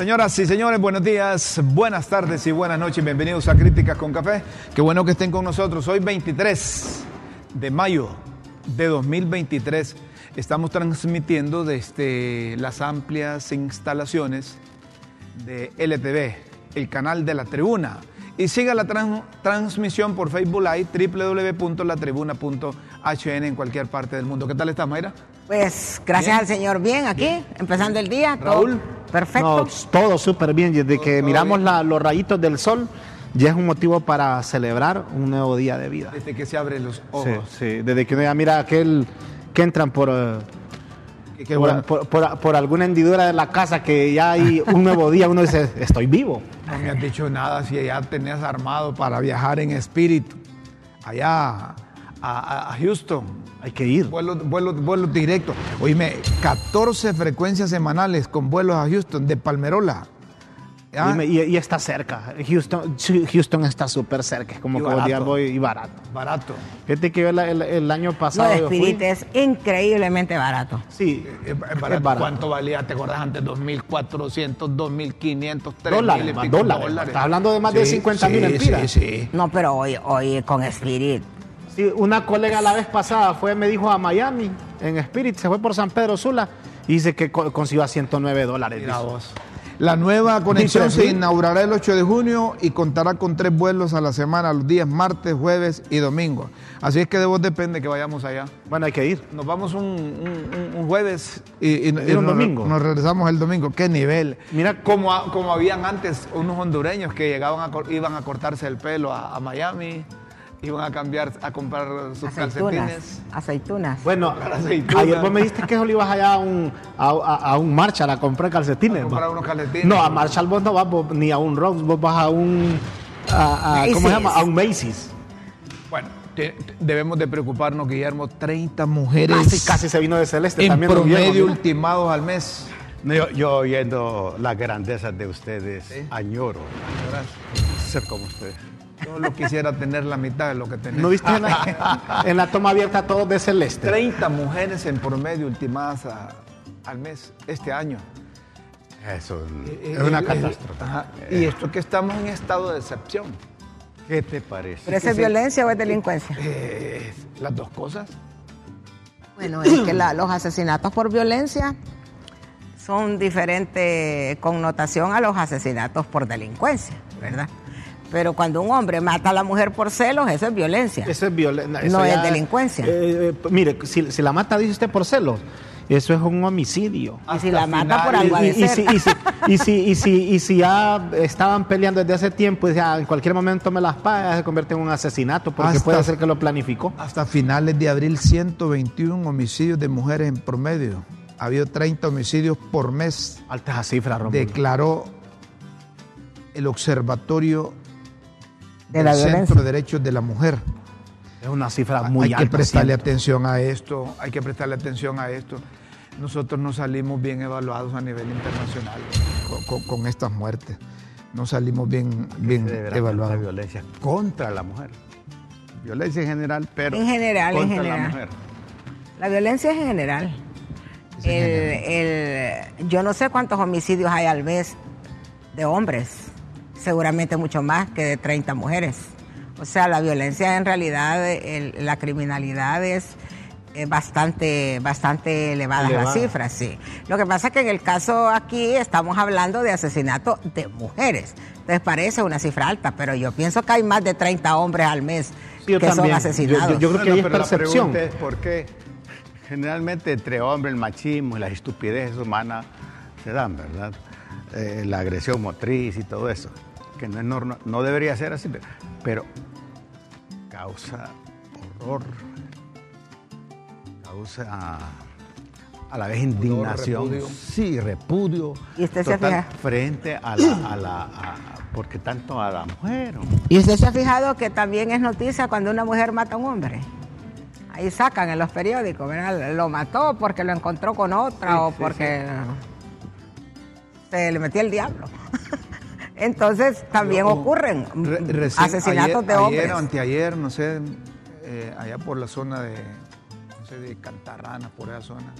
Señoras y señores, buenos días, buenas tardes y buenas noches. Bienvenidos a Críticas con Café. Qué bueno que estén con nosotros. Hoy 23 de mayo de 2023 estamos transmitiendo desde las amplias instalaciones de LTV, el canal de la tribuna. Y siga la tran- transmisión por Facebook Live, www.latribuna.hn en cualquier parte del mundo. ¿Qué tal estás, Mayra? Pues gracias Bien. al Señor, bien aquí, empezando el día. todo Raúl. Perfecto. No, todo súper bien. Desde que todo miramos la- los rayitos del sol, ya es un motivo para celebrar un nuevo día de vida. Desde que se abren los ojos. sí. Desde que uno ya mira aquel que entran por, eh, Qué- qué por, bueno. por- por- por alguna hendidura de la casa que ya hay un nuevo día, uno dice, estoy vivo. No me has dicho nada si ya tenías armado para viajar en espíritu allá a, Houston. Hay que ir. Vuelos, vuelos, vuelos directos. Oíme, 14 frecuencias semanales con vuelos a Houston de Palmerola. ¿Ya? Dime, y, y está cerca. Houston, Houston está súper cerca. Es como Y que voy y barato. Barato. Fíjate que yo el, el- el año Lo pasado de yo fui- Spirit es increíblemente barato. Sí, Eh, eh, barato. Es barato. ¿Cuánto valía? ¿Te acuerdas antes? 2.400, 2.500, 3.000 dólares, pico dólares. Estás hablando de más de 50.000 sí, empiras. Sí, sí. No, pero hoy, hoy con Spirit. Sí, una colega la vez pasada fue, me dijo a Miami, en Spirit, se fue por San Pedro Sula y dice que co- consiguió a 109 dólares. Mira dice. vos. La nueva conexión se inaugurará el 8 de junio y contará con tres vuelos a la semana, los días martes, jueves y domingo. Así es que de vos depende que vayamos allá. Bueno, hay que ir. Nos vamos un, un- un- un jueves y, y- y un nos, domingo. nos regresamos el domingo. ¿Qué nivel? Mira- como, como habían antes unos hondureños que llegaban a, iban a cortarse el pelo a, a Miami, iban a cambiar, a comprar sus Aceitunas. calcetines. Aceitunas. Bueno, aceitunas. ayer vos me dijiste que solo ibas allá a un, a, a- a un Marshall a comprar calcetines. A comprar va. unos calcetines. No, a Marshall vos no vas vos, ni a un Rose, vos vas a un... a- a- ¿Cómo se llama? A un Macy's. Bueno, te- te- debemos de preocuparnos, Guillermo, 30 mujeres Casi, casi se vino de Celeste en también. Guillermo, promedio ultimados al mes. No, Yo, yo oyendo las grandezas de ustedes, Sí. añoro Gracias. ser como ustedes. Yo lo quisiera tener la mitad de lo que tenés. ¿No viste en la, en la toma abierta todos de Celeste? 30 mujeres en promedio ultimadas a- al mes este año. Eso Eh, es una eh, catástrofe. Y esto que estamos en estado de excepción. ¿Qué te parece? ¿Pero es violencia o es delincuencia? Eh, las dos cosas. Bueno, es que la- los asesinatos por violencia son diferente connotación a los asesinatos por delincuencia, ¿verdad? Pero cuando un hombre mata a la mujer por celos, eso es violencia. Eso es violencia. No es delincuencia. mire, si, si la mata, dice usted por celos, eso es un homicidio. Y si la mata por algo Y, de y si, y, si, y, si, y, si, y si ya estaban peleando desde hace tiempo y ya en cualquier momento me las paga, se convierte en un asesinato porque Hasta- puede ser que lo planificó. Hasta finales de abril, 121 homicidios de mujeres en promedio. Ha habido 30 homicidios por mes, Alta esa cifra, Rómulo. declaró el Observatorio De del la Centro violencia. de Derechos de la Mujer. Es una cifra muy hay alta. que prestarle siempre. atención a esto, hay que prestarle atención a esto. Nosotros no salimos bien evaluados a nivel internacional con, con- con estas muertes. No salimos bien, bien evaluados. tanta violencia contra la mujer. Violencia en general, pero En general, en contra general. la mujer. La violencia es en general. Es en El- el- yo no sé cuántos homicidios hay al mes de hombres, seguramente mucho más que de 30 mujeres. O sea, la violencia en realidad, el- la criminalidad es eh, bastante, bastante elevada las cifras, sí. Lo que pasa es que en el caso aquí estamos hablando de asesinato de mujeres. Entonces parece una cifra alta, pero yo pienso que hay más de 30 hombres al mes Sí, que son asesinados. Yo- yo- yo creo que pero la percepción. pregunta es por qué generalmente entre hombres el machismo y las estupideces humanas se dan, ¿verdad? Eh, la agresión motriz y todo eso, que no es normal, no debería ser así, pero- pero causa horror causa a la vez indignación, repudio. sí, repudio, ¿Y usted se total fija? frente a la, a la a- porque tanto a la mujer. hombre. ¿Y usted se ha fijado que también es noticia cuando una mujer mata a un hombre? Ahí sacan en los periódicos, ¿verdad? Lo mató porque lo encontró con otra o porque se le metió el diablo. Entonces también ocurren Re- recién- asesinatos ayer- de hombres. Ayer o anteayer, no sé, eh, allá por la zona de, no sé, de Cantarrana, por esa zona,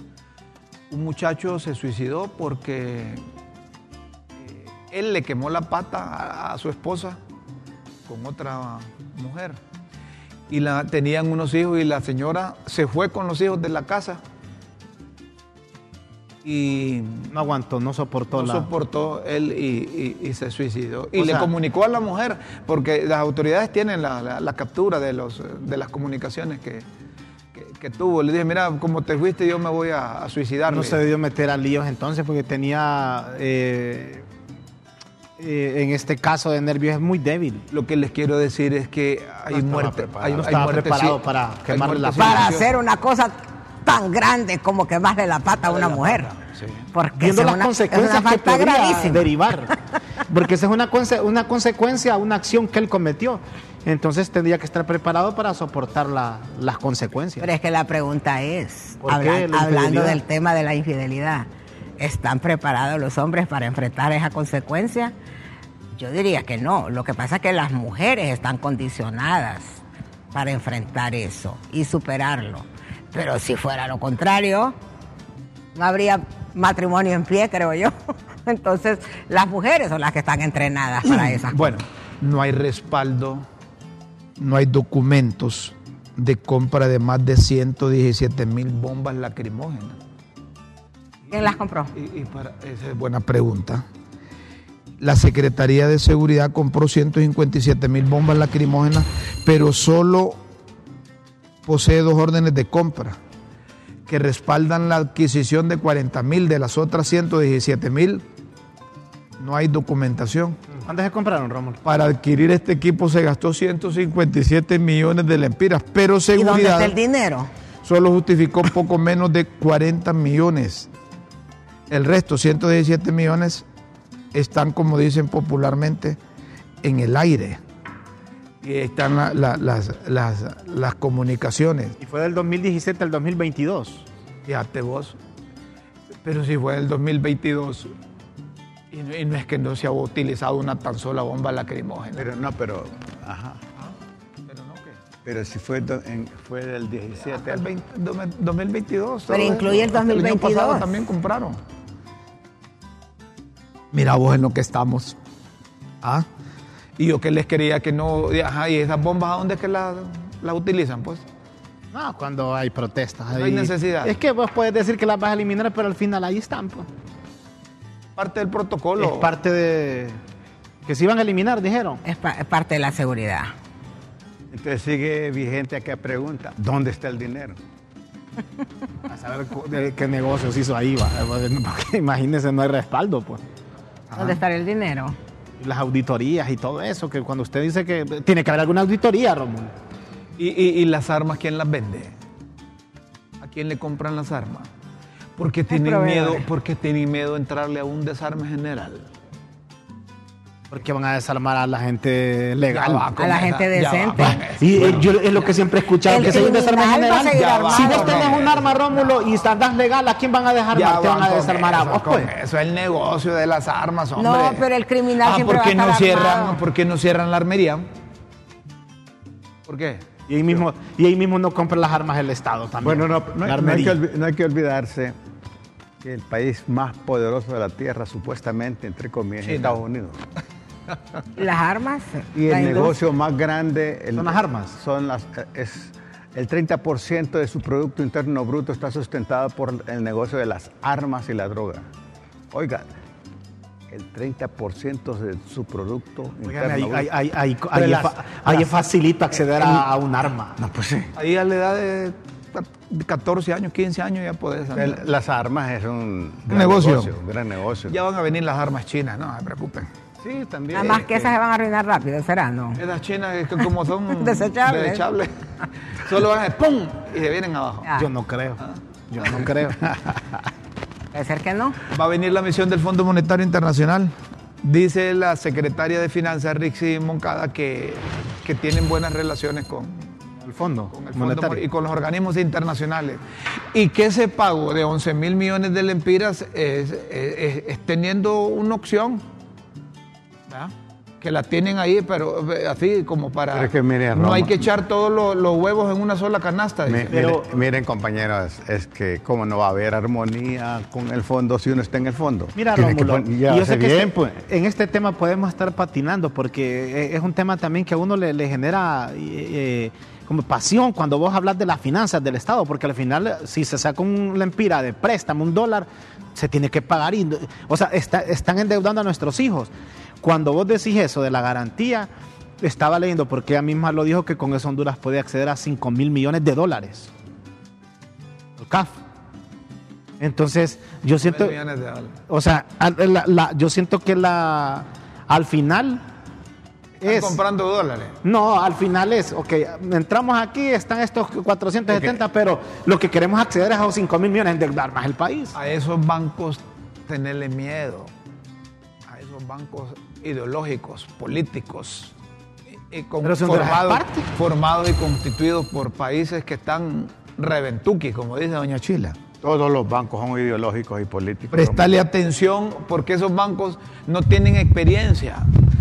un muchacho se suicidó porque eh, él le quemó la pata a, a su esposa con otra mujer. Y la, tenían unos hijos y la señora se fue con los hijos de la casa y No aguantó, no soportó no la... soportó él y, y- y se suicidó. Y O le sea- comunicó a la mujer, porque las autoridades tienen la, la- la captura de, los, de las comunicaciones que, que- que tuvo. Le dije, mira, como te fuiste, yo me voy a, a suicidar. No se debió meter a líos entonces porque tenía, eh, eh, en este caso de nervios, es muy débil. Lo que les quiero decir es que hay No muerte. preparado. Hay, No hay estaba muerte preparado sí- para muerte la para hacer una cosa tan grande como quemarle la pata a una mujer. pata, sí. Porque Viendo esa las es una, consecuencias es una que podría gravísima. derivar. Porque esa es una, conse- una consecuencia, una acción que él cometió. Entonces tendría que estar preparado para soportar la- las consecuencias. Pero es que la pregunta es, ¿Por qué habla- la hablando del tema de la infidelidad, ¿están preparados los hombres para enfrentar esa consecuencia? Yo diría que no. Lo que pasa es que las mujeres están condicionadas para enfrentar eso y superarlo. Pero si fuera lo contrario, no habría matrimonio en pie, creo yo. Entonces, las mujeres son las que están entrenadas para esas Bueno, no hay respaldo, no hay documentos de compra de más de 117 mil bombas lacrimógenas. ¿Quién las compró? Y, y para, esa es buena pregunta. La Secretaría de Seguridad compró 157 mil bombas lacrimógenas, pero solo posee dos órdenes de compra que respaldan la adquisición de 40 mil de las otras 117 mil. No hay documentación. ¿Cuántas se compraron, Rómulo? Para adquirir este equipo se gastó 157 millones de lempiras, pero ¿Y dónde seguridad está el dinero? solo justificó poco menos de 40 millones. El resto, 117 millones, están, como dicen popularmente, en el aire. Y ahí están la- la- las, las- las comunicaciones. Y fue del 2017 al 2022. Fíjate vos. Pero si fue el 2022, y no, y no es que no se ha utilizado una tan sola bomba lacrimógena. Pero no, pero, ajá. Pero no, ¿qué? Pero si fue, en- fue del 17 Hasta el al 20 2022. Pero incluye el Hasta año 2022. pasado también compraron. Mira vos en lo que estamos. ¿Ah? Y yo que les quería que no. y, Ajá, y esas bombas, ¿a dónde es que las las utilizan? Pues. No, cuando hay protestas. No hay necesidad. Es que vos puedes decir que las vas a eliminar, pero al final ahí están. pues. Parte del protocolo. Es parte de... Que se iban a eliminar, dijeron. Es, pa- es parte de la seguridad. Entonces sigue vigente aquella pregunta, ¿dónde está el dinero? A saber de qué negocios hizo ahí, va. Porque imagínense, no hay respaldo, pues. ¿Dónde está el dinero? Las auditorías y todo eso, que cuando usted dice que tiene que haber alguna auditoría, Romulo. ¿Y, y- y las armas quién las vende? ¿A quién le compran las armas? Porque tienen miedo, porque tienen miedo de entrarle a un desarme general. Porque van a desarmar a la gente legal. Va A la gente va decente. Y eh, yo es lo que siempre he escuchado, El que si hay un desarme criminal va a general, si vos tenés un arma, Rómulo, y estás legal, ¿a quién van a dejar Ya Te van van a desarmar a vos, pues. Eso es el negocio de las armas, hombre. No, pero el criminal ah, siempre ¿por qué va a no estar cierran, armado. ¿Por qué no cierran la armería? ¿Por qué? Y ahí mismo, y ahí mismo no compra las armas el Estado también. Bueno, no, no hay, no que, no hay que olvidarse que el país más poderoso de la Tierra, supuestamente, entre comillas, es. Estados Unidos. Las armas. Y el industria. negocio más grande... el- Son las armas. Son las... Es, el 30% de su Producto Interno Bruto está sustentado por el negocio de las armas y la droga. Oiga, el 30% de su Producto Oigan, Interno ahí, Bruto. ahí, ahí, ahí, Pero ahí es las- fa- ahí las- es facilito acceder a, a un arma. No, pues sí. Ahí a la edad de 14 años, 15 años ya podés. El- las armas es un negocio. un gran negocio. Ya van a venir las armas chinas, no se preocupen. Sí, también. Nada más que esas se van a arruinar rápido, ¿será? No. Esas chinas que como son Desechables. desechables, solo van a ¡pum! y se vienen abajo. Ah, Yo no creo. Yo no creo. Puede ser que no. Va a venir la misión del Fondo Monetario Internacional. Dice la secretaria de Finanzas, Rixi Moncada, que, que tienen buenas relaciones con, El fondo con el Fondo monetario. y con los organismos internacionales. Y que ese pago de 11 mil millones de lempiras es, es- es- es teniendo una opción. Que la tienen ahí, pero eh, así como para... Pero es que mire, no Roma- hay que echar todos los, los huevos en una sola canasta. Mi- dice. Pero- mire- miren, compañeros, es que cómo no va a haber armonía con el fondo si uno está en el fondo. Mira, Rómulo, yo sé que bien, este- pues. en este tema podemos estar patinando porque eh, es un tema también que a uno le, le genera eh, eh, como pasión cuando vos hablas de las finanzas del Estado, porque al final si se saca un lempira de préstamo, un dólar, se tiene que pagar. Y, o sea, está- están endeudando a nuestros hijos. Cuando vos decís eso de la garantía, estaba leyendo, porque ella misma lo dijo, que con eso Honduras puede acceder a 5 mil millones de dólares. El CAF. Entonces, yo siento... Millones de dólares. O sea, al- la- la- yo siento que la al final Están es comprando dólares. no, al final es, ok, entramos aquí, están estos 470, pero lo que queremos acceder es a los 5 mil millones, endeudar más el país. a esos bancos tenerle miedo, a esos bancos ideológicos, políticos, y- con- formados, y constituidos por países que están reventuki, como dice doña Chila. Todos los bancos son ideológicos y políticos. Prestarle atención porque esos bancos no tienen experiencia.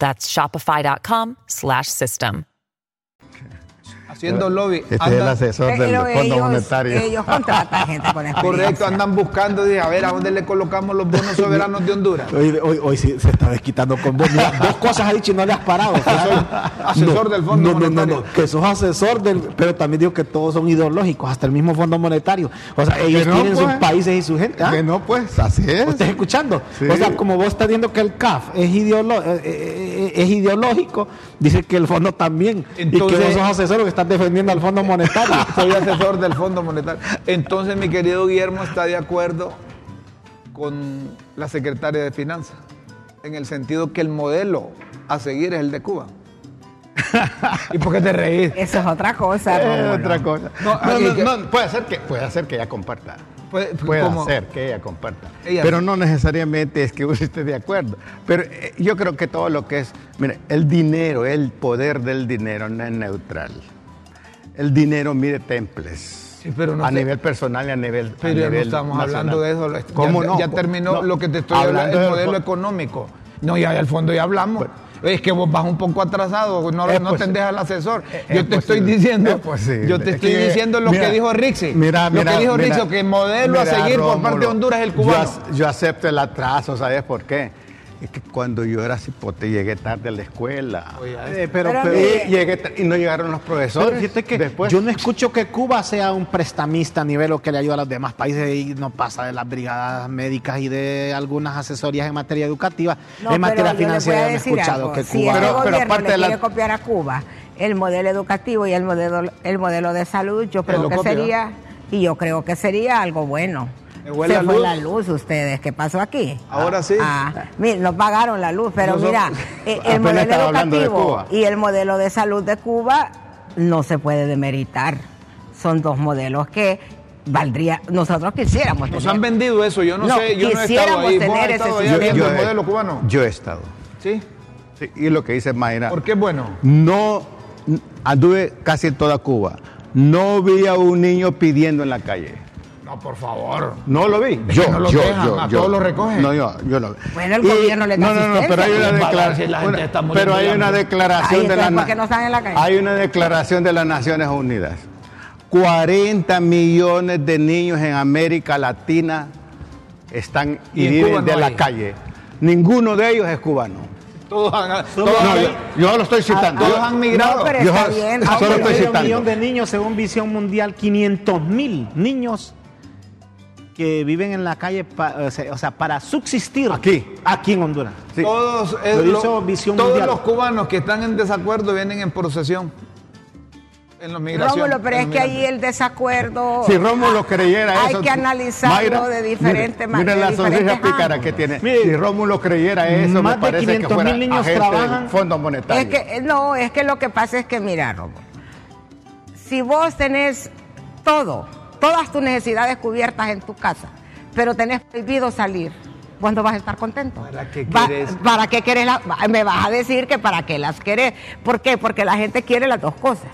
That's shopify.com slash system. Haciendo lobby. Este es el asesor del Pero Fondo ellos, Monetario. ellos contratan gente con experiencia. Correcto, andan buscando, dice, a ver, ¿a dónde le colocamos los bonos soberanos de Honduras? Hoy, hoy, hoy sí se está desquitando con vos. Mira, dos cosas ha dicho y no le has parado. asesor del Fondo no, no, no, Monetario. no, que sos asesor del, pero también digo que todos son ideológicos, hasta el mismo Fondo Monetario. O sea, ellos no, tienen sus pues. países y su gente. ¿ah? Que no, pues, así es. ¿Estás escuchando? Sí. O sea, como vos estás viendo que el CAF es, ideolo- eh, eh, es ideológico, dice que el fondo también. y que vos sos asesor que estás defendiendo al Fondo Monetario. Soy asesor del Fondo Monetario. Entonces, mi querido Guillermo está de acuerdo con la secretaria de Finanzas, en el sentido que el modelo a seguir es el de Cuba. ¿Y por qué te reís? Eso es otra cosa. Es otra cosa. No, No, no, que- no, puede ser que puede ser que ella comparta. Puede- Puede ser que ella comparta. Ella pero sí. no necesariamente es que uno esté de acuerdo. Pero eh, yo creo que todo lo que es, mire, el dinero, el poder del dinero no es neutral. El dinero mide temples. Sí, pero no a nivel personal y a nivel Pero a ya no nivel estamos nacional. hablando de eso. Ya- ¿Cómo no? Ya terminó No, lo que te estoy hablando, el del modelo económico. No, ya al fondo ya hablamos. es que vos vas un poco atrasado, no, Es no tenés al asesor. es yo te estoy posible, diciendo, es yo te Es estoy que, diciendo lo mira, que dijo Rixi. Mira, lo mira, que dijo Rixi, que el modelo a seguir por parte de Honduras es el yo cubano. ac- Yo, acepto el atraso, ¿sabes por qué? Es que cuando yo era cipote llegué tarde a la escuela. Oye, Eh, pero, Pero pero- llegué y no llegaron los profesores. pero fíjate que Después, yo no escucho que Cuba sea un prestamista a nivel o que le ayuda a los demás países y no pasa de las brigadas médicas y de algunas asesorías en materia educativa. No, en materia financiera he decir escuchado algo. que si Cuba... el Pero- pero gobierno aparte le de la- quiere copiar a Cuba el modelo educativo y el modelo, el modelo de salud, yo creo que copia, sería, y yo creo que sería algo bueno. ¿Me fue Se la fue luz? la luz ustedes, ¿qué pasó aquí? Ahora sí. Ah, mire, no pagaron la luz, pero No mira, eh, el modelo educativo Cuba. y el modelo de salud de Cuba no se puede demeritar. Son dos modelos que valdría, nosotros quisiéramos Nos tener. han vendido eso, yo no, No, sé, yo no he estado quisiéramos ahí. ¿Vos has tener ese el he- modelo cubano? Yo he estado. Sí. Sí, y lo que dice Mayra, ¿Por qué es bueno? no anduve casi en toda Cuba. No vi a un niño pidiendo en la calle. No, por favor. No lo vi. Que no los dejan, a todos los recogen. No, yo, yo lo vi. Bueno, el gobierno les da No, no, no, pero hay una, asistencia. declara- Si la gente una- está muriendo pero hay una declaración Ay, de la entonces, ¿por na- qué no están en la calle? Hay una declaración de las Naciones Unidas. 40 millones de niños en América Latina están y, Y en viven no de la hay. calle. Ninguno de ellos es cubano. Todos han, todos No, han- yo, yo lo estoy citando. todos Yo- han migrado. No, pero Yo está solo- bien. solo estoy citando. millón de niños, según Visión Mundial, 500 mil niños que viven en la calle, pa- o sea, para subsistir Aquí. aquí en Honduras. Sí. Todos, eh, Lo lo- Visión todos Mundial. los cubanos que están en desacuerdo vienen en procesión. En los migraciones. Rómulo, pero es que ahí el desacuerdo. Si Rómulo creyera hay eso. que analizarlo Mayra, de diferente manera. Mira la sonrisa pícara que tiene. Mire, si Rómulo creyera eso, más me de parece que 500 fuera mil niños agente trabajan. del Fondo Monetario. Es que, eh, no, es que lo que pasa es que, mira, Rómulo, si vos tenés todo, todas tus necesidades cubiertas en tu casa, pero tenés prohibido salir, ¿cuándo vas a estar contento? ¿Para qué Va- querés? ¿Para qué querés? la- me vas a decir que para qué las querés. ¿Por qué? Porque la gente quiere las dos cosas.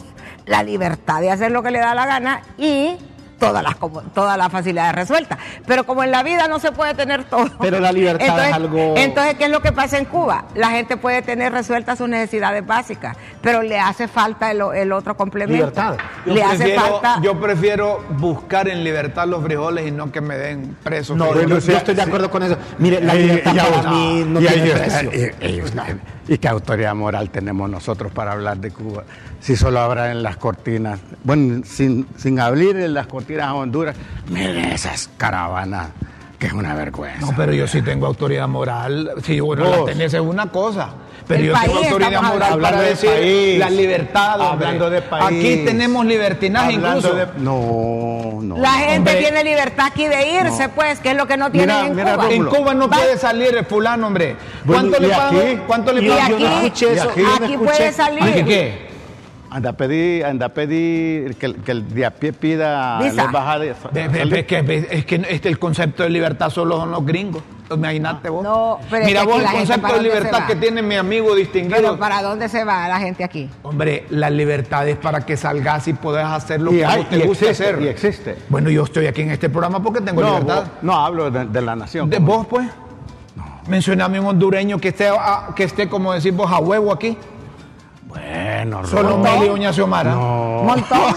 La libertad de hacer lo que le da la gana y todas las, como- todas las facilidades resueltas. Pero como en la vida no se puede tener todo. Pero la libertad es algo- Entonces, ¿qué es lo que pasa en Cuba? La gente puede tener resueltas sus necesidades básicas, pero le hace falta el, el otro complemento. Libertad. Yo Le hace prefiero, falta. yo prefiero buscar en libertad los frijoles y no que me den preso. No, yo, yo estoy de sí. acuerdo con eso. Mire, la Y- libertad para mí no tiene precio. ellos- ¿Y qué autoridad moral tenemos nosotros para hablar de Cuba? Si solo habrá en las cortinas. Bueno, sin, sin abrir en las cortinas a Honduras. Miren esas caravanas, que es una vergüenza. No, pero yo sí tengo autoridad moral. Si bueno, la tenés es una cosa. Pero El yo tengo país, autoridad estamos moral hablando para de decir país. la libertad. hombre. Hablando de país. Aquí tenemos libertinaje Hablando incluso. de- No, no. La gente hombre. tiene libertad aquí de irse, No. pues, que es lo que no tienen Mira, en mira, Cuba. En. Cuba no Va- puede salir el fulano, hombre. ¿Cuánto ¿y le pagan? aquí? ¿Cuánto le pagan? Yo no escuché eso. y aquí no puede salir. ¿Aquí qué? Anda a pedir, anda a pedir que, el- que el de a pie pida Visa. la embajada de, ve que- es que este, el concepto de libertad solo son los gringos. Imagínate vos. No, pero Mira vos el concepto de libertad que tiene mi amigo distinguido. Pero ¿para dónde se va la gente aquí? Hombre, la libertad es para que salgas y puedas hacer lo Y que a hay- vos te existe, hacer. y existe. Bueno, yo estoy aquí en este programa porque tengo No, libertad. vos- no hablo de, de la nación. ¿De vos, pues? Mencioname un hondureño que esté, a- que esté, como decís vos, a huevo aquí. Bueno, Solo Meli y Doña Xiomara. Montón.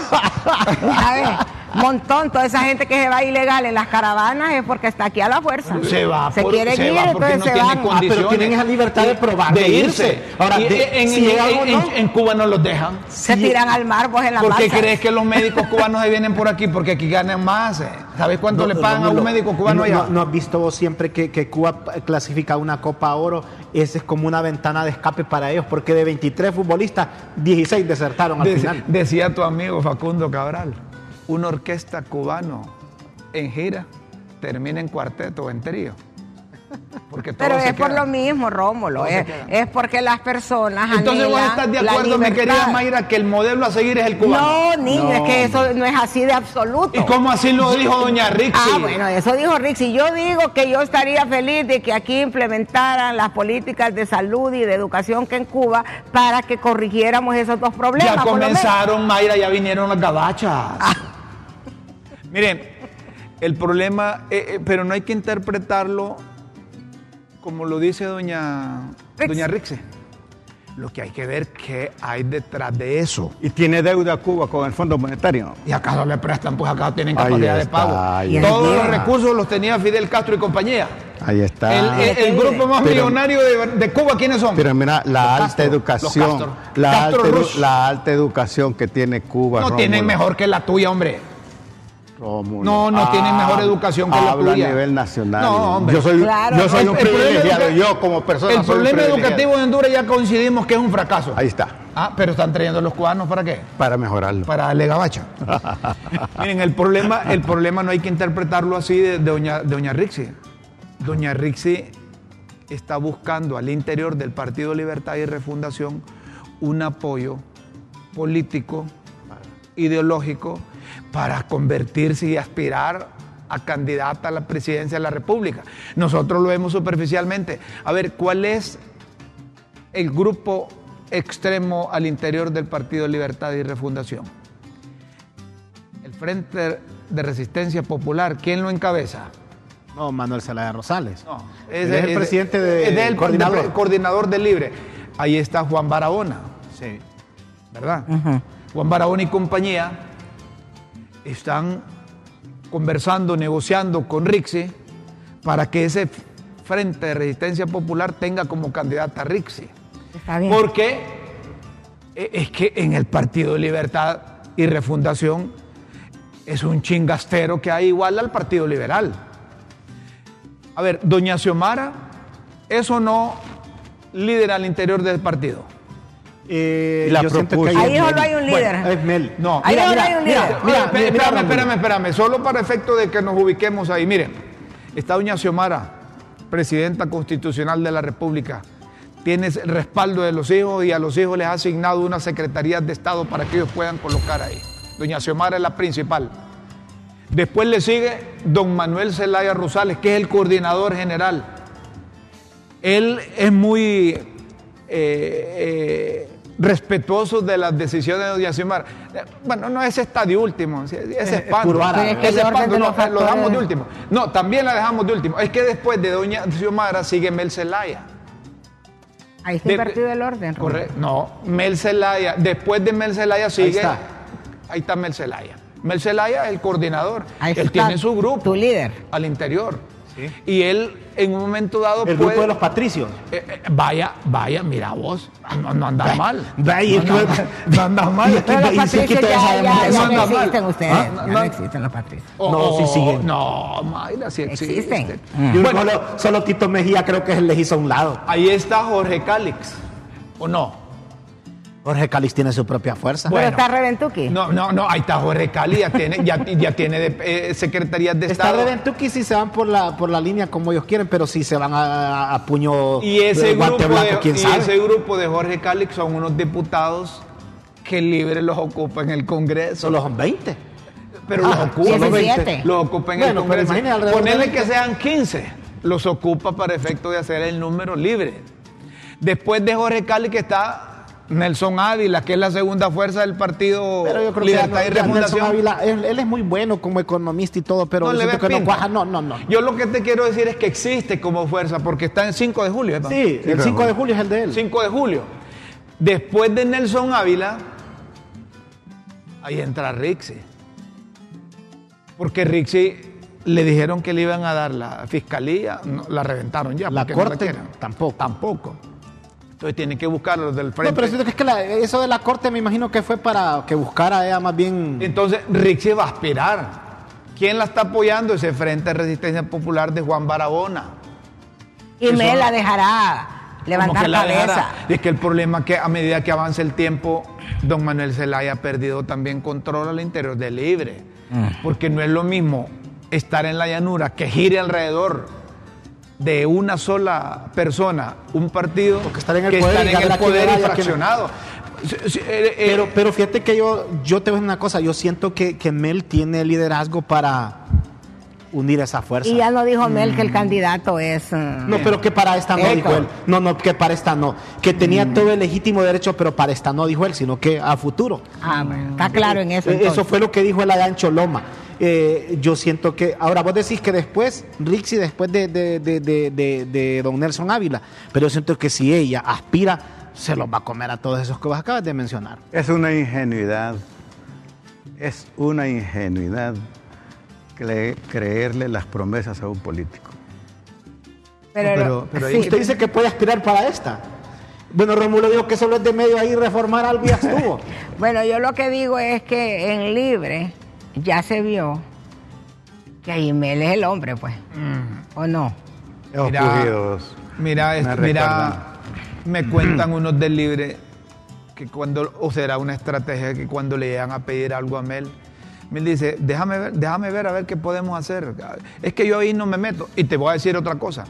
¿Sabes? Montón. Toda esa gente que se va ilegal en las caravanas es porque está aquí a la fuerza. Se va, Se por- quieren se ir, va porque entonces no se van. Ah, pero tienen esa libertad de probar, de de irse. Ahora, de- en, si en- algo en- no- en Cuba no los dejan. Se tiran al mar, pues en la ¿Por qué crees que los médicos cubanos se vienen por aquí? Porque aquí ganan más. eh. ¿Sabes cuánto le pagan a un médico cubano no, allá? no- no has visto vos siempre que, que Cuba clasifica una Copa Oro? Esa es como una ventana de escape para ellos, porque de 23 futbolistas, 16 desertaron al Dec- final. Decía tu amigo Facundo Cabral, una orquesta cubano en gira termina en cuarteto o en trío. Porque Pero es por lo mismo, Rómulo. Es, es porque las personas Entonces vos estás de acuerdo, mi querida. Mayra, que el modelo a seguir es el cubano. No, niño, es que eso no es así de absoluto. ¿Y cómo así lo dijo doña Rixi? Ah, bueno, eso dijo Rixi. Yo digo que yo estaría feliz de que aquí implementaran las políticas de salud y de educación que en Cuba para que corrigiéramos esos dos problemas. Ya comenzaron, Mayra, ya vinieron las gabachas. Miren, el problema, eh, eh, pero no hay que interpretarlo como lo dice doña doña Rixi. Lo que hay que ver qué hay detrás de eso. Y tiene deuda Cuba con el Fondo Monetario. Y acaso le prestan, pues acá tienen capacidad de pago. Todos los recursos los tenía Fidel Castro y compañía. Ahí está. El, el- el grupo más Pero- millonario de, de Cuba, ¿quiénes son? Pero mira, la Los alta Castro, educación, la, Castro alta, la alta educación que tiene Cuba. no tienen mejor que la tuya, hombre. Rómulo. No, no tienen mejor educación que la habla tuya. a nivel nacional. No, hombre. Yo soy, Claro. yo soy El- un el privilegiado. Yo como persona El soy problema educativo de Honduras ya coincidimos que es un fracaso. Ahí está, Ah, pero están trayendo los cubanos para qué? para mejorarlo. Para darle gabacha. Miren, el problema, el problema no hay que interpretarlo así de, de doña, de doña Rixi. Doña Rixi está buscando al interior del Partido Libertad y Refundación un apoyo político, ideológico, para convertirse y aspirar a candidata a la presidencia de la República. Nosotros lo vemos superficialmente. A ver, ¿cuál es el grupo extremo al interior del Partido Libertad y Refundación? El Frente de Resistencia Popular, ¿quién lo encabeza? No, Manuel Zelaya Rosales. No, es el presidente de- es del coordinador. de- coordinador del Libre. Ahí está Juan Barahona, Sí. ¿verdad? Juan Barahona y compañía están conversando, negociando con Rixi para que ese Frente de Resistencia Popular tenga como candidata a Rixi. Está bien. Porque eh, es que en el Partido de Libertad y Refundación es un chingastero que hay igual al Partido Liberal. A ver, doña Xiomara, ¿es o no líder al interior del partido? Eh, la yo siento que propuso. Ahí solo hay un líder. Bueno, es Mel. No. Ahí Mira, hay un mira, líder. mira, Espérame, mira, espérame, espérame, espérame, solo para efecto de que nos ubiquemos ahí. Miren, está doña Xiomara, presidenta constitucional de la República. Tiene el respaldo de los hijos y a los hijos les ha asignado una secretaría de Estado para que ellos puedan colocar ahí. Doña Xiomara es la principal. Después le sigue don Manuel Zelaya Rosales, que es el coordinador general. Él es muy eh, eh, respetuoso de las decisiones de doña Xiomara. Eh, Bueno, no es está de último, es. Pero es que Ese no, los lo dejamos de último. No, también la dejamos de último. Es que después de doña Xiomara sigue Mel Zelaya. Ahí está invertido el orden. Correcto. No, Mel Zelaya. Después de Mel Zelaya sigue. está. Ahí está Mel Zelaya. Mel Zelaya es el coordinador. Ahí él está tiene su grupo. tu líder. Al interior. Y él en un momento dado El puede- grupo de los patricios. eh, eh, vaya, vaya, mira vos, no, no andas mal. Vaya, no, andas- no mal. Y los patricios todavía ya, no existen ustedes. Ah, no- no existen los patricios. No, sí siguen. No, Mayra, sí existe. Existen. Y Bueno, solo, solo Tito Mejía creo que les hizo a un lado. ahí está Jorge Cálix, ¿o no? Jorge Calix tiene su propia fuerza. Bueno. Pero está Reventuki. No, no, no, ahí está Jorge Cali, ya tiene, ya, ya tiene de- eh, secretarías de Está Estado. Reventuki si se van por la, por la línea como ellos quieren, pero si se van a, a puño Y ese, de grupo blanco, de, quién y sabe. ese grupo de Jorge Cálix son unos diputados que libre los ocupa en el Congreso. Solo son 20. pero Ah, los ocupa. solo 17. Los ocupa en Bueno, el pero Congreso. de Ponerle 20. que sean 15. Los ocupa para efecto de hacer el número libre. Después de Jorge Cálix que está Nelson Ávila, que es la segunda fuerza del partido Pero yo creo Libertad que y Refundación. Ávila, él, él es muy bueno como economista y todo, pero No yo le que no cuaja. No, no, no. Yo lo que te quiero decir es que existe como fuerza, porque está en 5 de julio. ¿eh? Sí, el pero 5 de julio es el de él. 5 de julio. Después de Nelson Ávila, ahí entra Rixi. Porque Rixi le dijeron que le iban a dar la fiscalía, no, la reventaron ya. La porque no corte, quieren. tampoco. Tampoco. Entonces tiene que buscar a los del No, frente. pero siento que es que la- eso de la corte me imagino que fue para que buscara ella más bien. Entonces Rixi va a aspirar. ¿Quién la está apoyando? Ese Frente de Resistencia Popular de Juan Barahona. Y Eso me no- la dejará levantar la cabeza. dejará. Y es que el problema es que a medida que avanza el tiempo, don Manuel Zelaya ha perdido también control al interior del Libre. Mm. Porque no es lo mismo estar en la llanura que gire alrededor de una sola persona, un partido, Porque estar en el que poder estar y en el poder y fraccionado. Sí, eh, eh, Pero, pero fíjate que yo, yo te voy a decir una cosa, yo siento que, que Mel tiene liderazgo para unir esa fuerza. Y ya no dijo Mel que el candidato es. mm, No, pero que para esta no, Eco. dijo él. No, no, que para esta no. Que tenía todo el legítimo derecho, pero para esta no, dijo él, sino que a futuro. Ah, bueno, está claro en eso. Eh, entonces. Eso fue lo que dijo él allá en Choloma. Eh, yo siento que, ahora vos decís que después, Rixi después de, de, de, de, de- de don Nelson Ávila, pero yo siento que si ella aspira, se los va a comer a todos esos que vos acabas de mencionar. Es una ingenuidad, es una ingenuidad cre- creerle las promesas a un político. Pero, pero- pero sí, Usted dice que puede aspirar para esta. Bueno, Romulo dijo que solo es de medio ahí reformar algo y estuvo. Bueno, yo lo que digo es que en Libre ya se vio que ahí Mel es el hombre, pues. ¿O no? Mira, Mira, me recuerdan. mira, me cuentan unos del libre que cuando, o será una estrategia que cuando le llegan a pedir algo a Mel, Mel dice, déjame ver, déjame ver a ver qué podemos hacer. Es que yo ahí no me meto. Y te voy a decir otra cosa.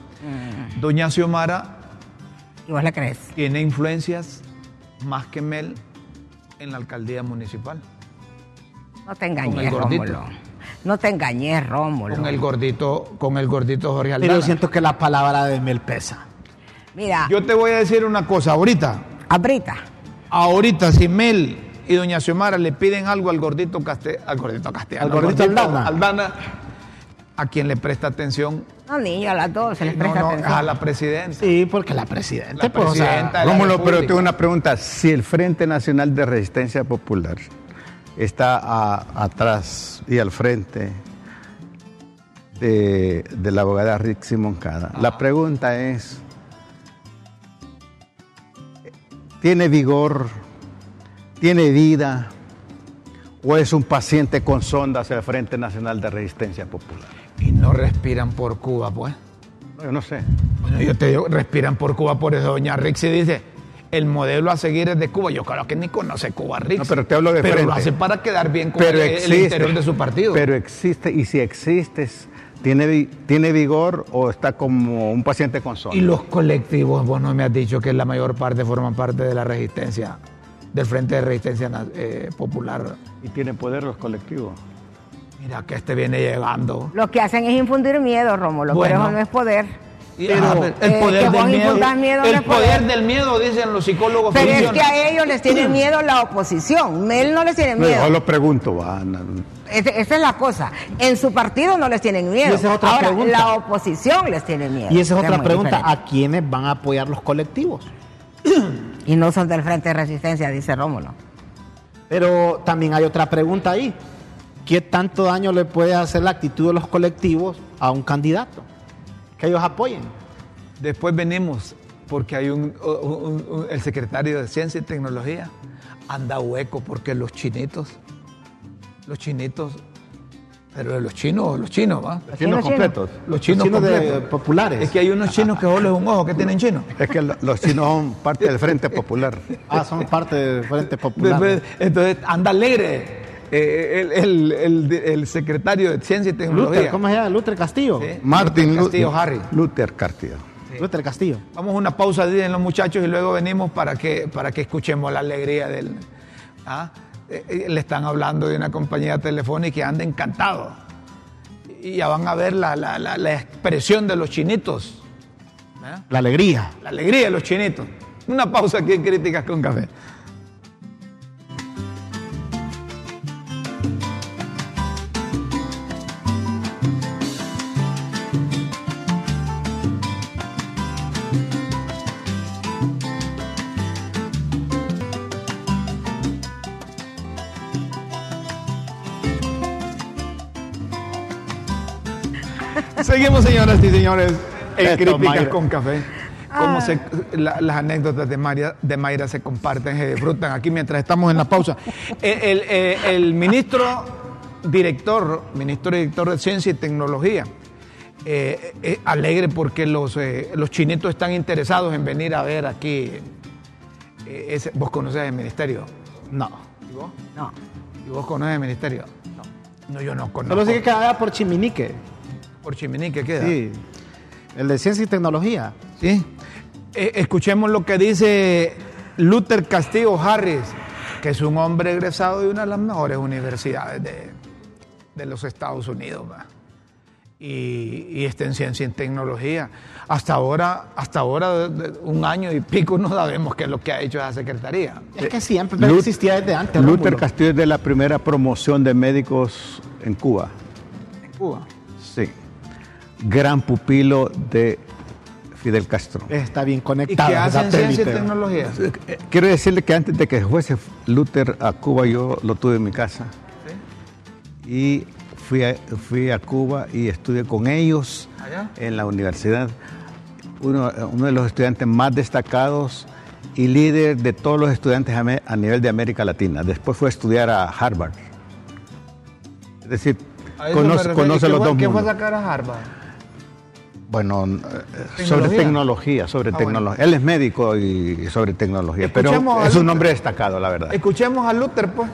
Doña Xiomara ¿Y vos le crees? tiene influencias más que Mel en la alcaldía municipal. No te engañes. Rómulo. No te engañes, Rómulo. Con el gordito, con el gordito Jorge Pero Aldana. yo siento que la palabra de Mel pesa. Mira, Yo te voy a decir una cosa, ahorita, abrita. Ahorita, si Mel y Doña Xiomara le piden algo al gordito Caste, al gordito Castellano, Al gordito Aldana. Aldana, a quien le presta atención, No, niño, a las dos se les presta no, atención. a la presidenta. Sí, porque la presidenta, La pues, o sea, Rómulo, pero tengo una pregunta. Si el Frente Nacional de Resistencia Popular está a- atrás y al frente de, de la abogada Rixi Moncada. La pregunta es, ¿tiene vigor? ¿Tiene vida? ¿O es un paciente con sondas del Frente Nacional de Resistencia Popular? Y no respiran por Cuba, pues. No, yo no sé. Bueno, yo te digo, respiran por Cuba, por eso doña Rixi dice, el modelo a seguir es de Cuba. Yo creo que ni conoce Cuba Rixi. No, pero te hablo de Pero frente. lo hace para quedar bien con Pero el, el existe, interior de su partido. Pero existe, y si existes, ¿tiene, ¿tiene vigor o está como un paciente con sonda? y los colectivos, vos no me has dicho que la mayor parte forman parte de la resistencia, del Frente de Resistencia eh, Popular. ¿Y tiene poder los colectivos? Mira que este viene llegando. Lo que hacen es infundir miedo, Rómulo, Bueno. pero eso no es poder. Pero, ah, el eh, poder del miedo. no el poder del miedo, dicen los psicólogos. Pero es que a ellos les tiene miedo la oposición. Él no les tiene No, miedo. yo lo pregunto. Ese- esa es la cosa. En su partido no les tienen miedo. Y esa es otra Ahora, pregunta. la oposición les tiene miedo. Y esa es otra pregunta, diferente. ¿a quiénes van a apoyar los colectivos? Y no son del Frente de Resistencia, dice Rómulo. Pero también hay otra pregunta ahí. ¿Qué tanto daño le puede hacer la actitud de los colectivos a un candidato? Que ellos apoyen. Después venimos, porque hay un, un- un- el secretario de Ciencia y Tecnología anda hueco porque los chinitos, los chinitos, pero de los chinos, los chinos, ¿va? Chinos chinos, completos. Los chinos, chinos de- completos. populares. Es que hay unos chinos que solo es un ojo que tienen chino. Es que lo- los chinos son parte del Frente Popular. Ah, son parte del Frente Popular. Entonces anda alegre eh, el, el- el- el secretario de Ciencia y Tecnología. Luther, ¿cómo se llama? Luther Castillo. Sí. Martin Luther Castillo Harry. Luther Castillo. Luther Castillo. Vamos a una pausa, en los muchachos, y luego venimos para que, para que escuchemos la alegría del. ¿ah? Eh, eh, le están hablando de una compañía telefónica y anda encantado. Y ya van a ver la, la- la- la expresión de los chinitos. La alegría. La alegría de los chinitos. Una pausa aquí en Críticas con Café. Seguimos, señoras y señores, en Esto, Críticas Mayra. con Café. Cómo se- la- las anécdotas de Mayra, de Mayra se comparten, se disfrutan aquí mientras estamos en la pausa. El, el- eh, el ministro director, ministro director de Ciencia y Tecnología, eh, eh, alegre porque los, eh, los chinitos están interesados en venir a ver aquí. eh, ese- ¿Vos conoces el ministerio? No. ¿Y vos? No. ¿Y vos conoces el ministerio? No. No, yo no conozco. Solo sé que queda por Chiminique. Por Chiminique queda. Sí. El de Ciencia y Tecnología. ¿Sí? Eh, escuchemos lo que dice Luther Castillo Harris, que es un hombre egresado de una de las mejores universidades de, de los Estados Unidos. ¿va? Y, y está en ciencia y tecnología. Hasta ahora, hasta ahora, un año y pico, no sabemos qué es lo que ha hecho esa secretaría. Es que siempre Lut- existía desde antes. Luther Rómulo. Castillo es de la primera promoción de médicos en Cuba. En Cuba. Sí. Gran pupilo de Fidel Castro. Está bien ¿Y conectado. qué hacen ciencia y tecnología? Eh, Quiero decirle que antes de que fuese Luther a Cuba, yo lo tuve en mi casa. Y fui a, fui a Cuba y estudié con ellos ¿Allá? en la universidad. Uno, uno de los estudiantes más destacados y líder de todos los estudiantes a, me- a nivel de América Latina. Después fue a estudiar a Harvard. Es decir, conoce, conoce ¿Y los fue- dos ¿Qué fue a mundos. sacar a Harvard? Bueno, eh, ¿Tecnología? sobre tecnología, sobre Ah, tecnología. Él es médico y sobre tecnología, pero Escuchemos es un hombre destacado, la verdad. Escuchemos a Luther, pues.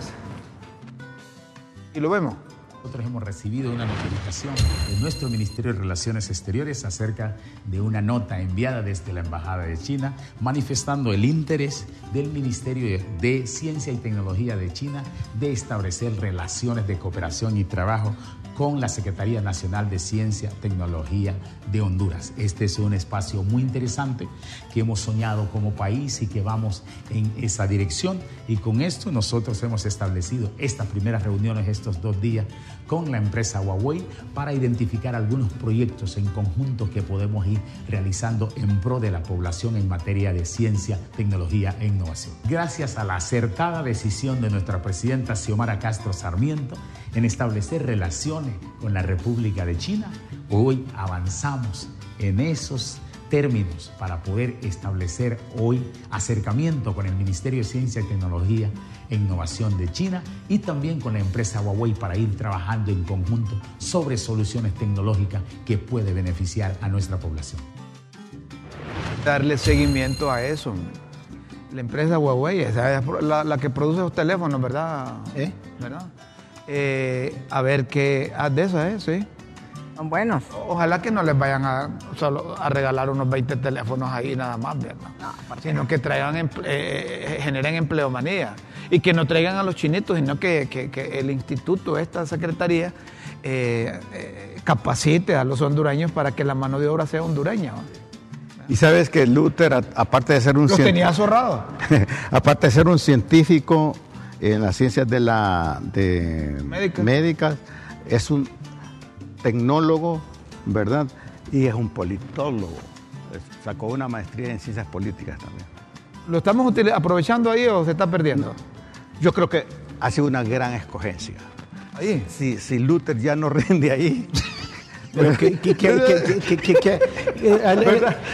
Y lo vemos. Nosotros hemos recibido una notificación de nuestro Ministerio de Relaciones Exteriores acerca de una nota enviada desde la Embajada de China manifestando el interés del Ministerio de Ciencia y Tecnología de China de establecer relaciones de cooperación y trabajo con la Secretaría Nacional de Ciencia Tecnología de Honduras. Este es un espacio muy interesante que hemos soñado como país y que vamos en esa dirección y con esto nosotros hemos establecido estas primeras reuniones estos dos días con la empresa Huawei para identificar algunos proyectos en conjunto que podemos ir realizando en pro de la población en materia de ciencia, tecnología e innovación. Gracias a la acertada decisión de nuestra presidenta Xiomara Castro Sarmiento en establecer relaciones con la República de China, Hoy avanzamos en esos términos para poder establecer hoy acercamiento con el Ministerio de Ciencia y Tecnología e Innovación de China y también con la empresa Huawei para ir trabajando en conjunto sobre soluciones tecnológicas que puede beneficiar a nuestra población. Darle seguimiento a eso. La empresa Huawei es la, la que produce los teléfonos, ¿verdad? ¿Eh? ¿Verdad? Eh, a ver qué. Ah, de eso es, sí. Son buenos. Ojalá que no les vayan a, solo a regalar unos 20 teléfonos ahí nada más, ¿verdad? sino que traigan, emple- eh, generen empleomanía y que no traigan a los chinitos, sino que, que- que el instituto, esta secretaría, eh, eh, capacite a los hondureños para que la mano de obra sea hondureña. Y sabes que Luther, aparte de ser un Los cien- tenía zorrados. aparte de ser un científico en las ciencias de la de Médicas. médicas, es un tecnólogo, ¿verdad? Y es un politólogo. Sacó una maestría en ciencias políticas también. ¿Lo estamos aprovechando ahí o se está perdiendo? Yo creo que ha sido una gran escogencia. Ahí. Si, si Luther ya no rinde ahí,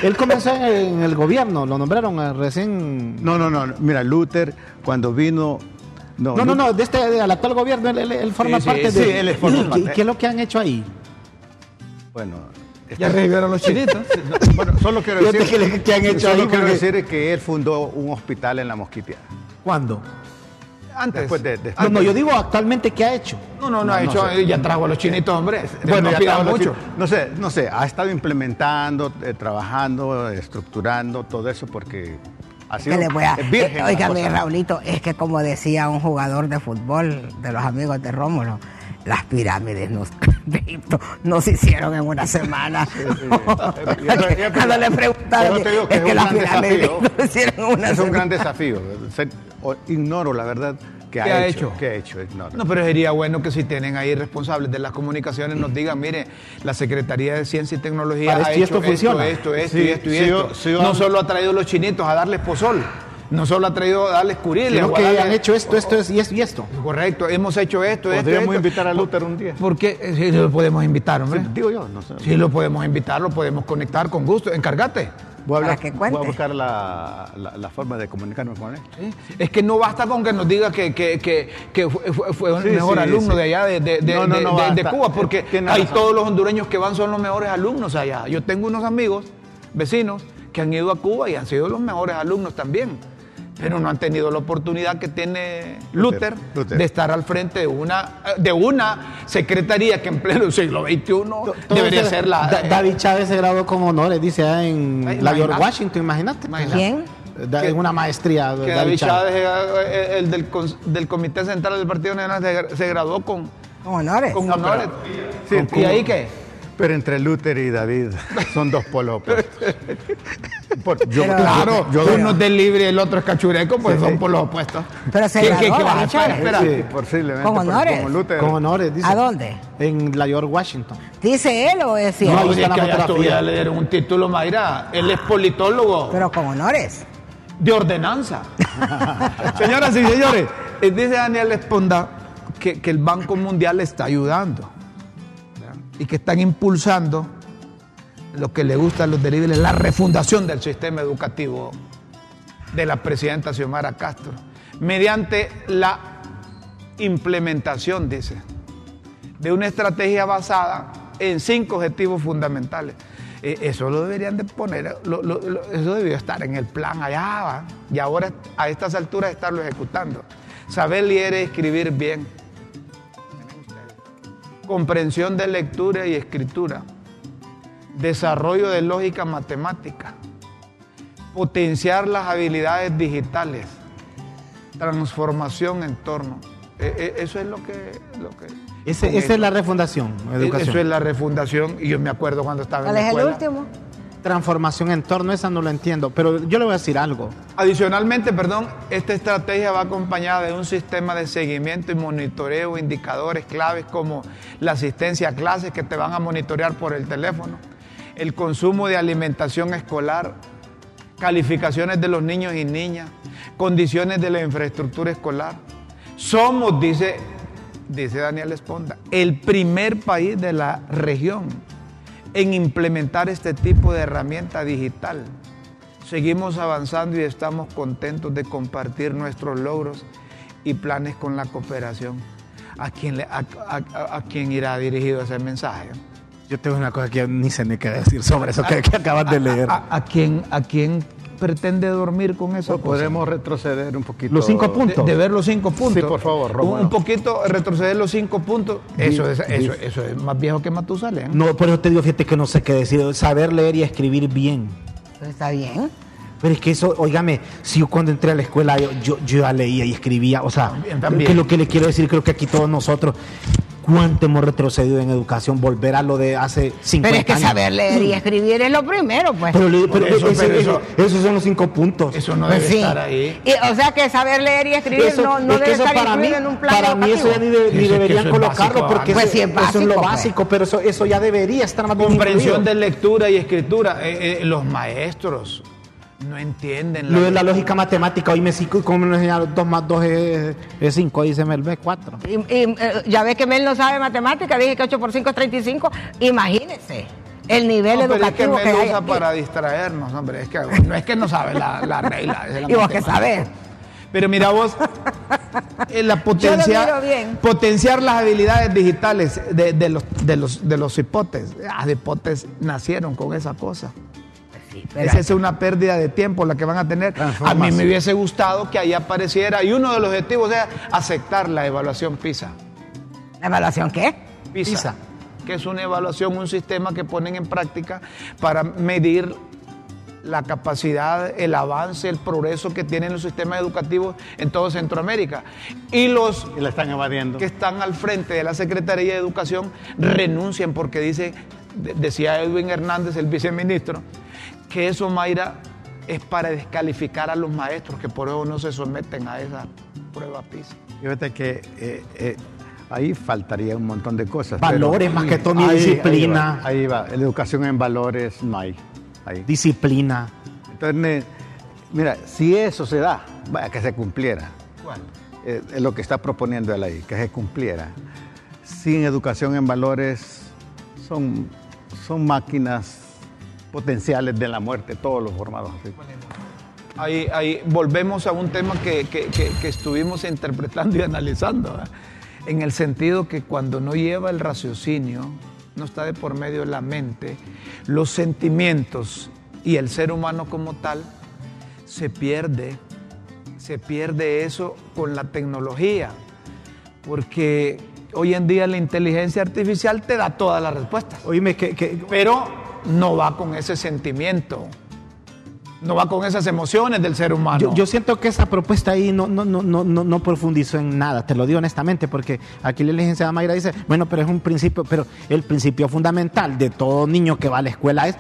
él, comenzó en el, gobierno, lo nombraron eh, recién. no, no, no, no. mira, Luther cuando vino... No, no, no, de este, del actual gobierno, él, él- él forma Sí, sí, parte sí, de. él es forma ¿Y qué- parte. ¿Qué es lo que han hecho ahí? Bueno, Ya revivieron los chinitos. no, bueno, solo quiero decir, que le- que han hecho solo ahí, quiero porque- decir que él fundó un hospital en la Mosquiteada. ¿Cuándo? Antes. Después de- de- No, no, yo digo actualmente qué ha hecho. No, no, no, ha No, hecho, sé. ya trajo a los chinitos, hombre. Bueno, no ya mucho. mucho. No sé, no sé, ha estado implementando, eh, trabajando, estructurando todo eso porque sido Que le voy a. eh, cosa. Raulito, es que como decía un jugador de fútbol de los amigos de Rómulo, las pirámides no- de Egipto no se hicieron en una semana. Cuando le preguntaron, es es que las pirámides desafío. no se hicieron en una Es un semana. gran desafío. Ignoro la verdad ha, ¿Qué ha hecho. hecho? ¿Qué ha hecho? Ignoro. No, pero sería bueno que si tienen ahí responsables de las comunicaciones nos digan, mire, la Secretaría de Ciencia y Tecnología ha hecho esto funciona. esto, esto Sí, esto y sí, esto. sí, no solo ha traído los chinitos a darles pozol, no solo ha traído a darles curiles. Sino que darles- han hecho esto, esto es- y esto y esto. Correcto, hemos hecho esto, esto, Podríamos esto. invitar a Luther un día. Porque eh, sí, lo podemos invitar, hombre. Sí, digo yo, no sé. Sí, lo podemos invitar, lo podemos conectar con gusto. Encárgate. Voy a, hablar- Para que voy a cuente. buscar la, la- la forma de comunicarme con él. Sí. Es que no basta con que nos diga que, que, que, que fue, fue- Sí, mejor sí, alumno sí. de allá de, de- de- No, no, de- no de- de basta. Cuba, porque hay todos los hondureños que van son los mejores alumnos allá. Yo tengo unos amigos, vecinos, que han ido a Cuba y han sido los mejores alumnos también. Pero no han tenido la oportunidad que tiene Luther, Luther, Luther. de estar al frente de una, de una secretaría que en pleno siglo XXI Todo debería ese- ser la. Da- David Chávez se graduó con honores, dice, en la York, imagínate. Washington, imagínate. ¿Quién? En una maestría. que David Chávez, eh, el del, del Comité Central del Partido Nacional, se gra- se graduó con, Con honores. con honores. Sí, ¿Y ahí qué? Pero entre Luther y David son dos polos opuestos. Por- yo- Pero- Claro, yo- uno es del libre y el otro es cachureco, pues son por los opuestos. Pero se ¿Qué- graduó, qué- qué vas a? Chávez. Espera. Sí, posiblemente. Con honores. como Con honores, dice. ¿A dónde? En la York, Washington. ¿Dice él o es No, cierto? ahí es está la que allá le dieron un título, Mayra. Él es politólogo Pero con honores. de ordenanza. Señoras y señores, eh, dice Daniel Esponda que, que el Banco Mundial le está ayudando ¿verdad? y que están impulsando lo que le gusta a los delivery, la refundación del sistema educativo de la presidenta Xiomara Castro, mediante la implementación, dice, de una estrategia basada en cinco objetivos fundamentales. Eh, eso lo deberían de poner, eso debió estar en el plan allá, ¿va? y ahora a estas alturas estarlo ejecutando. Saber leer y escribir bien. Comprensión de lectura y escritura. Desarrollo de lógica matemática. Potenciar las habilidades digitales. Transformación en torno. Eh, eh, eso es lo que... Lo que Ese- esa eso. es la refundación, educación. Eso es la refundación y yo me acuerdo cuando estaba en ¿Cuál la es el escuela. último? Transformación en torno, esa no lo entiendo. Pero yo le voy a decir algo. Adicionalmente, perdón, esta estrategia va acompañada de un sistema de seguimiento y monitoreo, indicadores claves como la asistencia a clases que te van a monitorear por el teléfono, el consumo de alimentación escolar, calificaciones de los niños y niñas, condiciones de la infraestructura escolar. Somos, dice, dice Daniel Esponda, el primer país de la región en implementar este tipo de herramienta digital. Seguimos avanzando y estamos contentos de compartir nuestros logros y planes con la cooperación. ¿A quién, le- a, a- a irá dirigido ese mensaje? Yo tengo una cosa que ni sé ni qué decir sobre eso que, que acabas de leer. ¿A, a quién, ¿A quién pretende dormir con eso? Podemos retroceder un poquito. Los cinco puntos. de ver los cinco puntos. Sí, por favor, un, Romualdo. un poquito retroceder los cinco puntos. Eso es, di- eso, eso es más viejo que Matusalén. No, por eso te digo, fíjate que no sé qué decir. Saber leer y escribir bien. Pues está bien. Pero es que eso, óigame, si yo cuando entré a la escuela yo, yo, yo ya leía y escribía, o sea, También, también. que lo que le quiero decir, creo que aquí todos nosotros, ¿cuánto hemos retrocedido en educación? Volver a lo de hace 50 Pero es que años. saber leer y escribir es lo primero, pues. Pero, le- pero eso, ese- pero ese- eso- esos son los cinco puntos. Eso no Pues debe sí. estar ahí. Y, o sea que saber leer y escribir Eso- no, no es debe eso estar para mí, en un plan para mí eso ya ni, de- ni deberían es colocarlo básico, porque Pues eso, sí es eso es lo básico, pues. básico, pero eso, eso ya debería estar más bien Comprensión incluido. de lectura y escritura. Eh, eh, los maestros no entienden Lo de la lógica matemática, hoy me sigo como me enseñaron 2 más 2 es 5, dice Melvé 4. Y, y, eh, ya ve que Mel no sabe matemática, dije que 8 por 5 es 35. Imagínense el nivel No, pero es que educativo me que, hay usa aquí. para distraernos, hombre. Es que no es que no sabe la, la regla. es la Y vos que sabés. Pero mira vos, eh, la Yo potencia, lo miro bien. potenciar las habilidades digitales de, de los, de, los, de los hipotes. Las hipotes nacieron con esa cosa. Esa es una pérdida de tiempo la que van a tener. A mí me hubiese gustado que ahí apareciera, y uno de los objetivos era aceptar la evaluación PISA. ¿La evaluación qué? PISA, PISA. que es una evaluación, un sistema que ponen en práctica para medir la capacidad, el avance, el progreso que tienen los sistemas educativos en todo Centroamérica. Y los Y la están evadiendo. que están al frente de la Secretaría de Educación renuncian porque dice, de- decía Edwin Hernández, el viceministro, que eso, Mayra, es para descalificar a los maestros, que por eso no se someten a esa prueba PISA. Fíjate que eh, eh, ahí faltaría un montón de cosas. pero- Valores más que todo, Ahí- disciplina. Ahí va, ahí va. educación en valores no hay. Ahí. Disciplina. Entonces, mira, si eso se da, vaya, que se cumpliera. Eh, es lo que está proponiendo él ahí, que se cumpliera. Sin educación en valores, son, son máquinas potenciales de la muerte, todos los formados así. Ahí, ahí volvemos a un tema que, que- que- que estuvimos interpretando y analizando, ¿verdad? en el sentido que cuando no lleva el raciocinio, no está de por medio de la mente, los sentimientos y el ser humano como tal, se pierde, se pierde eso con la tecnología, porque hoy en día la inteligencia artificial te da todas las respuestas Oíme, que, que- pero no va con ese sentimiento, no va con esas emociones del ser humano. yo, siento que esa propuesta ahí no, no, no, no, no, no profundizó en nada, te lo digo honestamente, porque aquí la licenciada Mayra dice, bueno, pero es un principio, pero el principio fundamental de todo niño que va a la escuela es,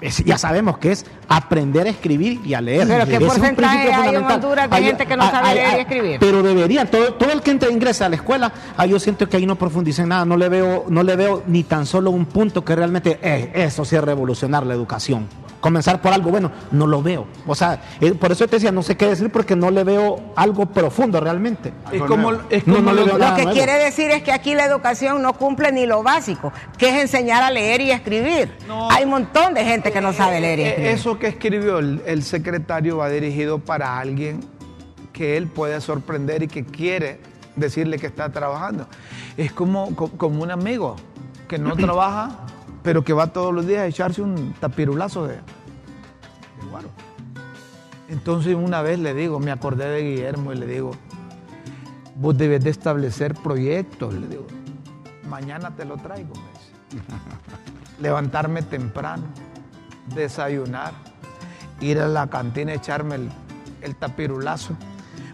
es- ya sabemos que es aprender a escribir y a leer. Pero ¿qué es porcentaje hay en. Honduras de Hay- gente que no hay- sabe hay- leer y escribir? Pero deberían, todo, todo el que entra- ingresa a la escuela, ah, yo siento que ahí no profundiza en nada, no le veo, no le veo ni tan solo un punto que realmente, eh, eso sí es revolucionar la educación. Comenzar por algo bueno, no lo veo. O sea, eh, por eso te decía, no sé qué decir porque no le veo algo profundo realmente. es como, es No, como no le lo- veo Lo nada que nuevo. quiere decir es que aquí la educación no cumple ni lo básico, que es enseñar a leer y escribir. No. Hay un montón de gente que no sabe leer y Eh, escribir. Eso que escribió el, el secretario va dirigido para alguien que él puede sorprender y que quiere decirle que está trabajando. Es como, co- como un amigo que no trabaja, pero que va todos los días a echarse un tapirulazo de, de guaro. Entonces una vez le digo, me acordé de Guillermo y le digo, vos debes de establecer proyectos, le digo, mañana te lo traigo. me dice. Levantarme temprano, desayunar, ir a la cantina, echarme el, el tapirulazo,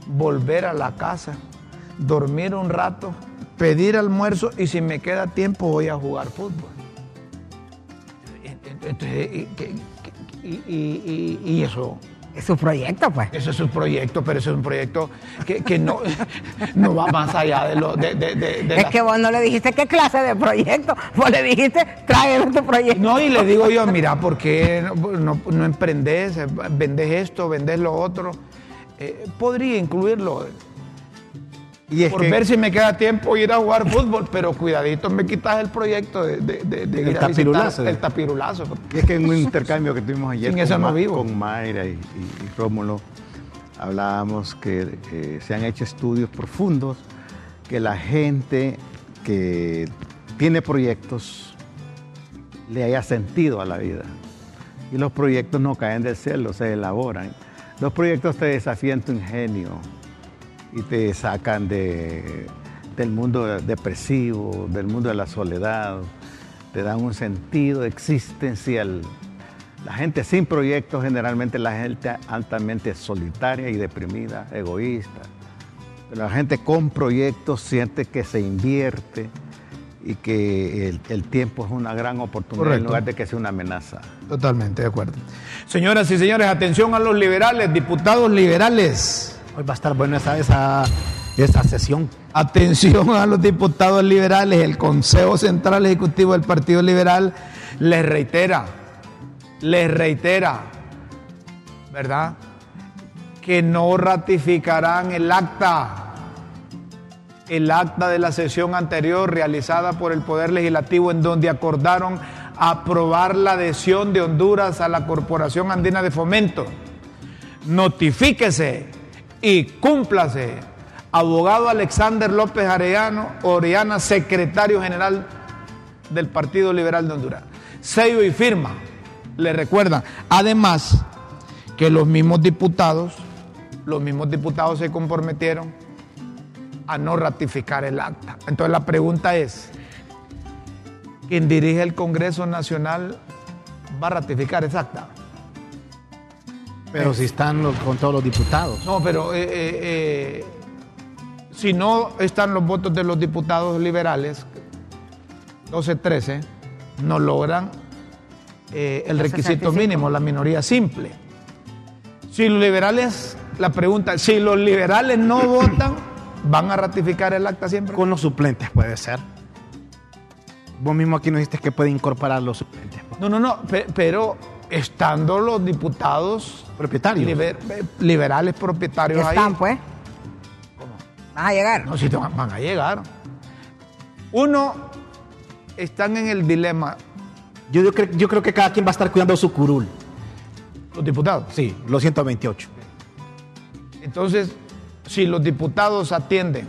volver a la casa, dormir un rato, pedir almuerzo y si me queda tiempo voy a jugar fútbol. Entonces, y, que- que- y- y- y- eso, Es su proyecto, pues. eso es un proyecto, pero eso es un proyecto que, que no, no va más allá de lo de, de- de- de Es la- que vos no le dijiste qué clase de proyecto, vos le dijiste, tráeme tu proyecto. No, y le digo yo, mira, ¿por qué no, no- no emprendes? Vendes esto, vendes lo otro. Eh, podría incluirlo. Y es por que- ver si me queda tiempo ir a jugar fútbol, pero cuidadito me quitas el proyecto de, de, de- de El ir a visitar tapirulazo. el tapirulazo. Y es que en un intercambio que tuvimos ayer con, eso no Ma- vivo. con Mayra y, y- y Rómulo, hablábamos que eh, se han hecho estudios profundos, que la gente que tiene proyectos le haya sentido a la vida. Y los proyectos no caen del cielo, se elaboran. Los proyectos te desafían tu ingenio y te sacan de, del mundo depresivo, del mundo de la soledad, te dan un sentido existencial. La gente sin proyectos, generalmente la gente altamente solitaria y deprimida, egoísta. Pero la gente con proyectos siente que se invierte y que el, el tiempo es una gran oportunidad en lugar de que sea una amenaza. Totalmente de acuerdo. Señoras y señores, atención a los liberales, diputados liberales. Hoy va a estar buena esa, esa, esa sesión. Atención a los diputados liberales. El Consejo Central Ejecutivo del Partido Liberal les reitera, les reitera, ¿verdad? Que no ratificarán el acta, el acta de la sesión anterior realizada por el Poder Legislativo en donde acordaron aprobar la adhesión de Honduras a la Corporación Andina de Fomento. Notifíquese y cúmplase. Abogado Alexander López Arellano, Orellana, secretario general del Partido Liberal de Honduras. Sello y firma. Le recuerdan. Además, que los mismos diputados, los mismos diputados se comprometieron a no ratificar el acta. Entonces la pregunta es, ¿quién dirige el Congreso Nacional va a ratificar esa acta? Pero si están los- con todos los diputados. No, pero eh, eh, eh, si no están los votos de los diputados liberales, 12-13, no logran eh, el requisito 65. mínimo, la minoría simple. Si los liberales, la pregunta, si los liberales no votan, ¿van a ratificar el acta siempre? Con los suplentes puede ser. Vos mismo aquí nos dijiste que puede incorporar los suplentes. No, no, no, pe- pero estando los diputados Propietarios. liber- liberales propietarios Están, ahí. pues. Van a llegar. No, si te van van a llegar. Uno, están en el dilema Yo, yo, creo, yo creo que cada quien va a estar cuidando su curul. los diputados. Sí, los 128. Entonces, si los diputados atienden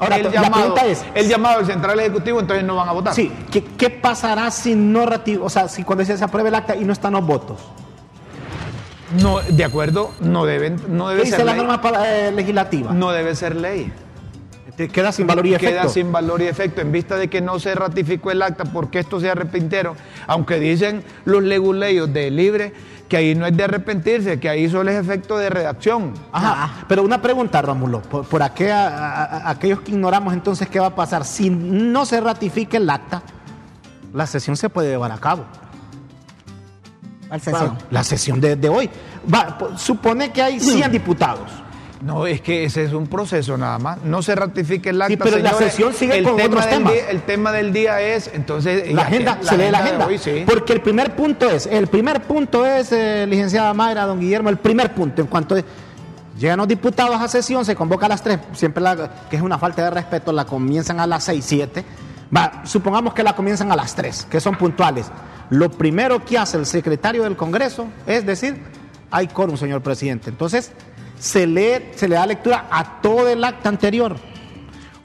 Ahora, el, la llamado, es- el llamado del Central Ejecutivo, entonces no van a votar. Sí, ¿qué, qué pasará si no ratifica, o sea, si cuando se apruebe el acta y no están los votos? No, de acuerdo, no deben, no ¿Qué debe dice ser la ley. norma para- eh, legislativa? No debe ser ley. Te queda sin valor y efecto. Queda sin valor y efecto en vista de que no se ratificó el acta porque esto se arrepintieron, aunque dicen los leguleyos de libre que ahí no es de arrepentirse, que ahí solo es efecto de redacción. Ajá, pero una pregunta, Rómulo, por, por aquel- a- a- a- aquellos que ignoramos entonces qué va a pasar. Si no se ratifica el acta, la sesión se puede llevar a cabo. ¿Cuál sesión? La sesión de, de hoy. Va, supone que hay 100 diputados. No, es que ese es un proceso nada más. No se ratifique el acta. Sí, pero la sesión sigue el con tema otros temas. día- el tema del día es, entonces... La agenda, la se lee la agenda. hoy, sí. Porque el primer punto es, el primer punto es, eh, licenciada Mayra, don Guillermo, el primer punto, en cuanto es, llegan los diputados a sesión, se convoca a las 3, siempre la, que es una falta de respeto, la comienzan a las 6, 7. Va, supongamos que la comienzan a las 3, que son puntuales. Lo primero que hace el secretario del Congreso es decir, hay quórum, señor presidente. Entonces, se lee, se le da lectura a todo el acta anterior.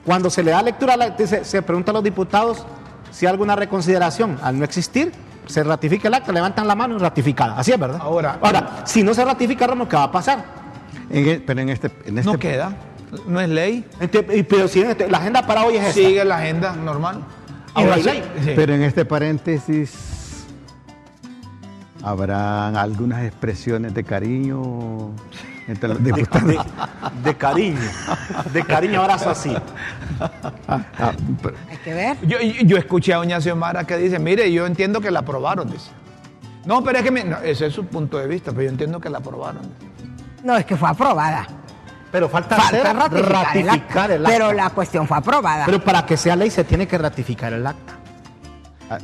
Cuando se le da lectura, a la- se, se pregunta a los diputados si hay alguna reconsideración. Al no existir, se ratifica el acta, levantan la mano y ratificada. Así es, ¿verdad? Ahora- Ahora si no se ratifica, Ramón, ¿qué va a pasar? En e- pero en este, en este No queda, no es ley. Y- pero si en este- la agenda para hoy es esta. Sigue la agenda normal. Sí- ley. sí. Pero en este paréntesis habrán algunas expresiones de cariño entre los de, diputados. de- de cariño. De cariño, abrazo así. Ah, pero- Hay que ver. Yo, escuché a doña Xiomara que dice, mire, yo entiendo que la aprobaron, dice. No, pero es que me- no, ese es su punto de vista, pero yo entiendo que la aprobaron. No, es que fue aprobada. Pero falta, Falta hacer- ratificar, el ratificar acta. el acta. Pero la cuestión fue aprobada. Pero para que sea ley se tiene que ratificar el acta.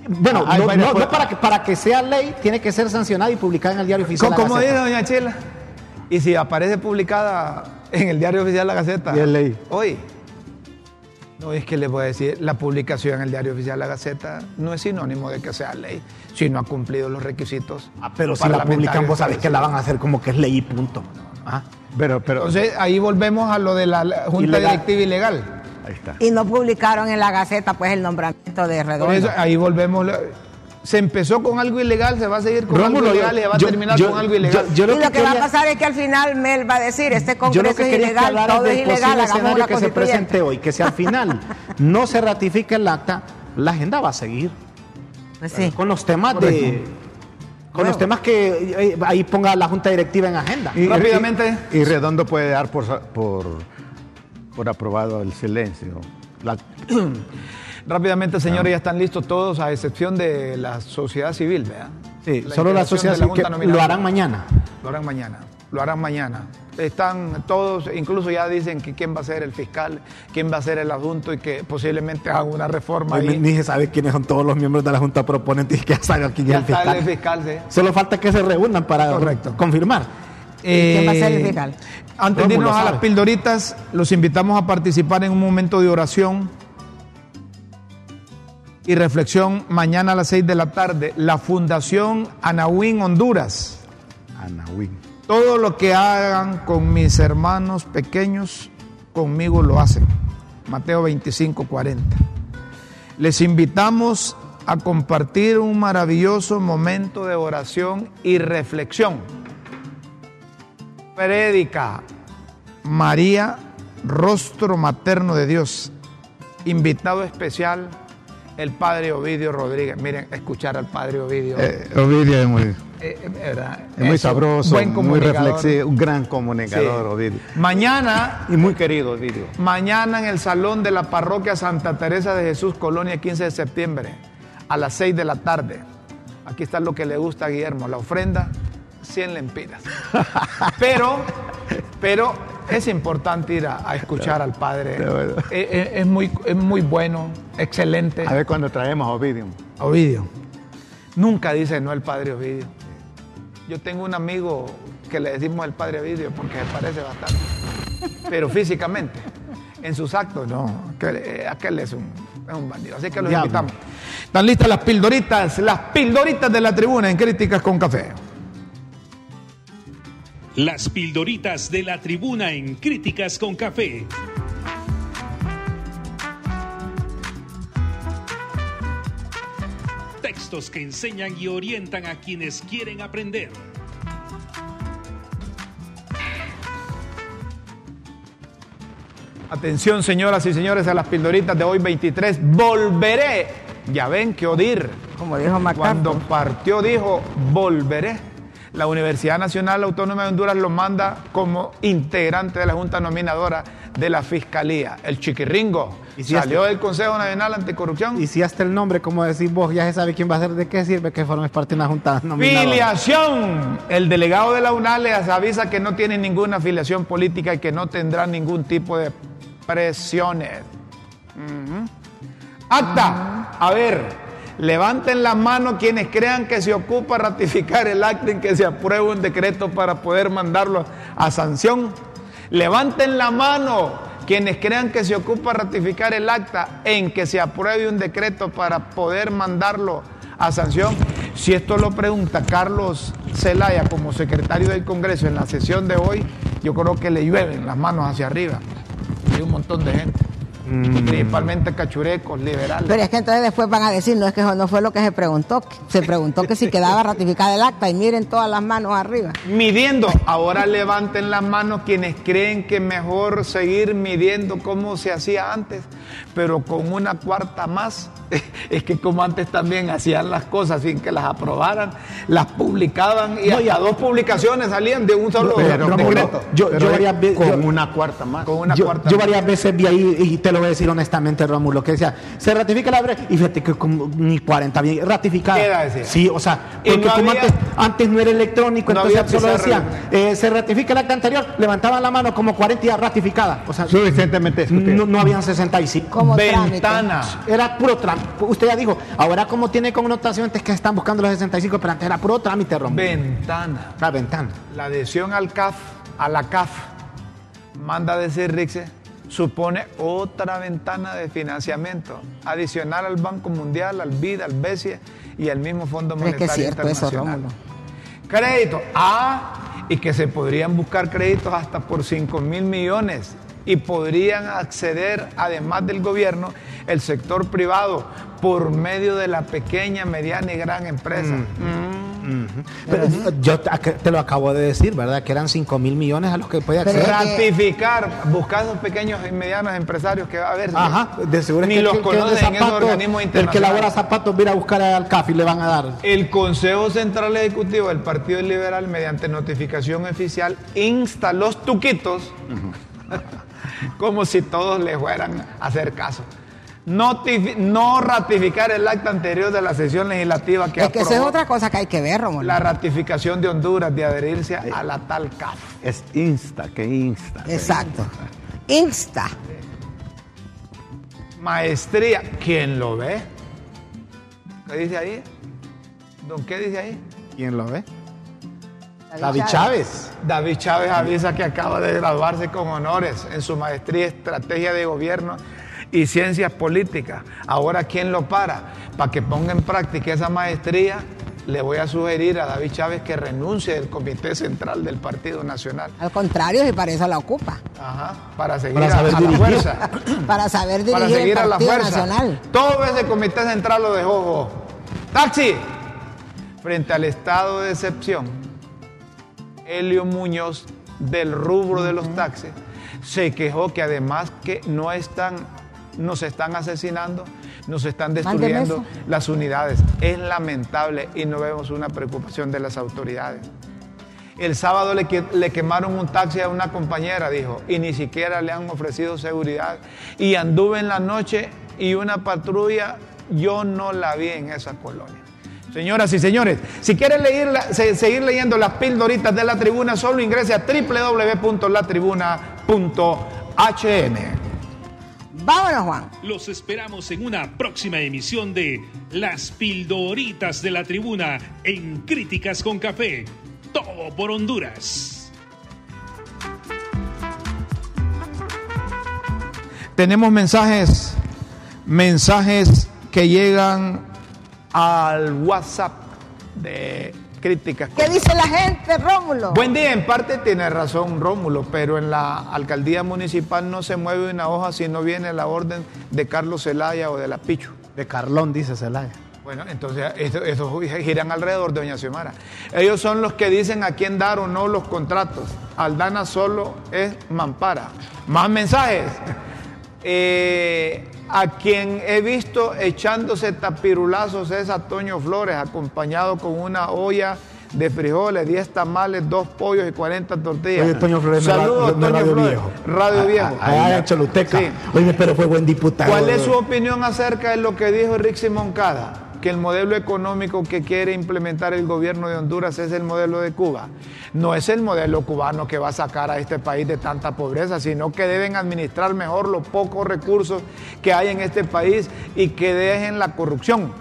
Bueno, Ah, no, no- no cosas. para, que, para que sea ley tiene que ser sancionada y publicada en el diario oficial. ¿Cómo, dice doña Chela? Y si aparece publicada en el diario oficial La Gaceta. Y es ley. Hoy. No es que les voy a decir, la publicación en el diario oficial de la Gaceta no es sinónimo de que sea ley, si no ha cumplido los requisitos. Ah, pero si la publican, vos sabés que la van a hacer como que es ley y punto. Ah. Pero, pero, Entonces ahí volvemos a lo de la Junta Ilegal. Directiva Ilegal. ahí está. Y no publicaron en la Gaceta pues el nombramiento de Por Redondo. eso ahí volvemos. Se empezó con algo ilegal, se va a seguir con Rómulo, algo ilegal y se va a yo- terminar yo- con algo ilegal. yo- yo y lo que, va a pasar es que al final Mel va a decir, este Yo lo congreso que es quería que ilegal, hablaras todo es ilegal, posible hagamos una que se presente hoy, que si al final no se ratifica el acta, la agenda va a seguir. Pues sí. Con los temas de... Con los temas que eh, ahí ponga la junta directiva en agenda. Y- Rápidamente. Y, y Redondo puede dar por, por, por aprobado el silencio. La- Rápidamente, señores, ya están listos todos, a excepción de la sociedad civil, ¿verdad? Sí, solo la sociedad civil que lo harán mañana. Lo harán mañana. Lo harán mañana. Están todos, incluso ya dicen que quién va a ser el fiscal, quién va a ser el adjunto y que posiblemente hagan una reforma Hoy ahí. ni se sabe quiénes son todos los miembros de la junta proponente y que ya saben quién Ya es el fiscal. el fiscal, sí. Solo falta que se reúnan para Correcto. confirmar. ¿Quién va a ser el Eh, fiscal? Antes de irnos a las pildoritas, los invitamos a participar en un momento de oración y reflexión mañana a las 6 de la tarde. La Fundación Anahuín Honduras. Anahuín. Todo lo que hagan con mis hermanos pequeños, conmigo lo hacen. Mateo 25, 40. Les invitamos a compartir un maravilloso momento de oración y reflexión. Prédica María, rostro materno de Dios. Invitado especial, el padre Ovidio Rodríguez. Miren, escuchar al padre Ovidio. Eh, Ovidio es muy, eh, eh, ¿verdad? es muy sabroso, buen muy reflexivo, un gran comunicador, Sí. Ovidio. Mañana, Y muy querido, Ovidio. mañana en el salón de la parroquia Santa Teresa de Jesús, Colonia 15 de septiembre, a las 6 de la tarde. Aquí está lo que le gusta a Guillermo, la ofrenda, 100 lempiras. Pero, pero es importante ir a, a escuchar al Padre. Eh, eh, Es, muy, es muy bueno, excelente. A ver cuando traemos a Ovidio. Ovidio. Nunca dice no el padre Ovidio. Yo tengo un amigo que le decimos el padre Ovidio porque se parece bastante. Pero físicamente, en sus actos, no. Aquel, eh, aquel es, un, es un bandido. Así que los Diablo. invitamos. Están listas las pildoritas, las pildoritas de la tribuna en Críticas con Café. Las pildoritas de la tribuna en Críticas con Café. Textos que enseñan y orientan a quienes quieren aprender. Atención, señoras y señores, a las pildoritas de hoy 23. Volveré. Ya ven que Odir. Como dijo MacArthur. Cuando partió dijo, volveré. La Universidad Nacional Autónoma de Honduras lo manda como integrante de la Junta Nominadora de la Fiscalía. El chiquirringo ¿Y si salió este- del Consejo Nacional Anticorrupción. Y si hasta el nombre, como decís vos, ya se sabe quién va a ser, ¿de qué sirve que formes parte de una junta nominadora? Filiación. El delegado de la UNAL les avisa que no tiene ninguna afiliación política y que no tendrá ningún tipo de presiones. Ujú. Acta. A ver, levanten la mano quienes crean que se ocupa ratificar el acta en que se apruebe un decreto para poder mandarlo a sanción. Levanten la mano quienes crean que se ocupa ratificar el acta en que se apruebe un decreto para poder mandarlo a sanción. Si esto lo pregunta Carlos Zelaya como secretario del Congreso en la sesión de hoy, yo creo que le llueven las manos hacia arriba. Hay un montón de gente, principalmente cachurecos, liberales. Pero es que entonces después van a decir, no es que eso no fue lo que se preguntó. Se preguntó que si quedaba ratificada el acta y miren todas las manos arriba. Midiendo, ahora levanten las manos quienes creen que mejor seguir midiendo como se hacía antes, pero con una cuarta más. Es que como antes también hacían las cosas sin que las aprobaran, las publicaban y No, hasta ya- dos publicaciones salían de un solo Pero, decreto. yo- pero yo varias ve- con yo- una cuarta más. Con una yo, cuarta yo más. varias veces vi ahí, y te lo voy a decir honestamente, Rómulo, que decía, se ratifica la bre- y fíjate que como ni 40 bien ratificada. Queda, decía. Sí, o sea, porque no como había- antes, antes no era electrónico, no entonces solo pizarra. decía, eh, se ratifica el acta anterior, levantaban la mano como 40 ya ratificada. O sea, Suficientemente no, no habían 65. Como trámite. Ventana. Era puro trámite. Usted ya dijo, ahora como tiene connotación es que están buscando los 65, pero antes era puro trámite, Rómulo. Ventana. La ventana. La adhesión al CAF, a la CAF, manda a decir Rixe, supone otra ventana de financiamiento adicional al Banco Mundial, al BID, al BESIE y al mismo Fondo Pero es que Monetario es cierto eso, Internacional. Rómulo. Crédito. Ah, y que se podrían buscar créditos hasta por 5 mil millones y podrían acceder, además del gobierno, el sector privado por medio de la pequeña, mediana y gran empresa. Mm. Pero yo te lo acabo de decir, ¿verdad? Que eran 5 mil millones a los que puede acceder. que- Ratificar, buscar esos pequeños y medianos empresarios que va a haber. Ajá, de seguro es Ni que los que conocen en esos zapatos, organismos El que internacionales. elabora zapatos, mira a buscar al CAF y le van a dar. El Consejo Central Ejecutivo del Partido Liberal, mediante notificación oficial, insta a los tuquitos, como si todos le fueran a hacer caso. Notifi- no ratificar el acta anterior de la sesión legislativa que Es que esa es otra cosa que hay que ver, Rómulo. la ratificación de Honduras de adherirse a la tal CAF. Es insta, que insta. Exacto. Insta. Maestría, ¿quién lo ve? ¿Qué dice ahí? ¿Don qué dice ahí? ¿Quién lo ve? David Chávez. David Chávez avisa que acaba de graduarse con honores en su maestría Estrategia de Gobierno y Ciencias Políticas. Ahora, ¿quién lo para? Para que ponga en práctica esa maestría, le voy a sugerir a David Chávez que renuncie del Comité Central del Partido Nacional. Al contrario, si para eso la ocupa. Ajá, para seguir Para a- saber a, la fuerza. Para saber dirigir para seguir el a la Partido fuerza. Nacional. Todo ese comité central lo dejó. ojo. ¡Taxi! Frente al estado de excepción, Helio Muñoz, del rubro de los taxis, se quejó que además que no están, nos están asesinando, nos están destruyendo las unidades. Es lamentable y no vemos una preocupación de las autoridades. El sábado le quemaron un taxi a una compañera, dijo, y ni siquiera le han ofrecido seguridad. Y anduve en la noche y una patrulla, yo no la vi en esa colonia. Señoras y señores, si quieren leer seguir leyendo las pildoritas de la tribuna, solo ingrese a www.latribuna.hn. Vámonos, Juan. Los esperamos en una próxima emisión de Las Pildoritas de la Tribuna en Críticas con Café. Todo por Honduras. Tenemos mensajes, mensajes que llegan al WhatsApp de críticas. ¿Qué dice la gente, Rómulo? Buen día, en parte tiene razón Rómulo, pero en la alcaldía municipal no se mueve una hoja si no viene la orden de Carlos Zelaya o de la Pichu. De Carlón, dice Celaya. Bueno, entonces eso, eso giran alrededor de Doña Xiomara. Ellos son los que dicen a quién dar o no los contratos. Aldana solo es mampara. Más mensajes. Eh, a quien he visto echándose tapirulazos es a Toño Flores, acompañado con una olla de frijoles, 10 tamales, 2 pollos y 40 tortillas. Oye, Toño Flores, Saludos, Toño Radio Flores. Viejo. Radio Viejo. Allá en Choluteca. Sí. Oye, pero fue buen diputado. ¿Cuál es su opinión acerca de lo que dijo Rixi Moncada? Que el modelo económico que quiere implementar el gobierno de Honduras es el modelo de Cuba. No es el modelo cubano que va a sacar a este país de tanta pobreza, sino que deben administrar mejor los pocos recursos que hay en este país y que dejen la corrupción.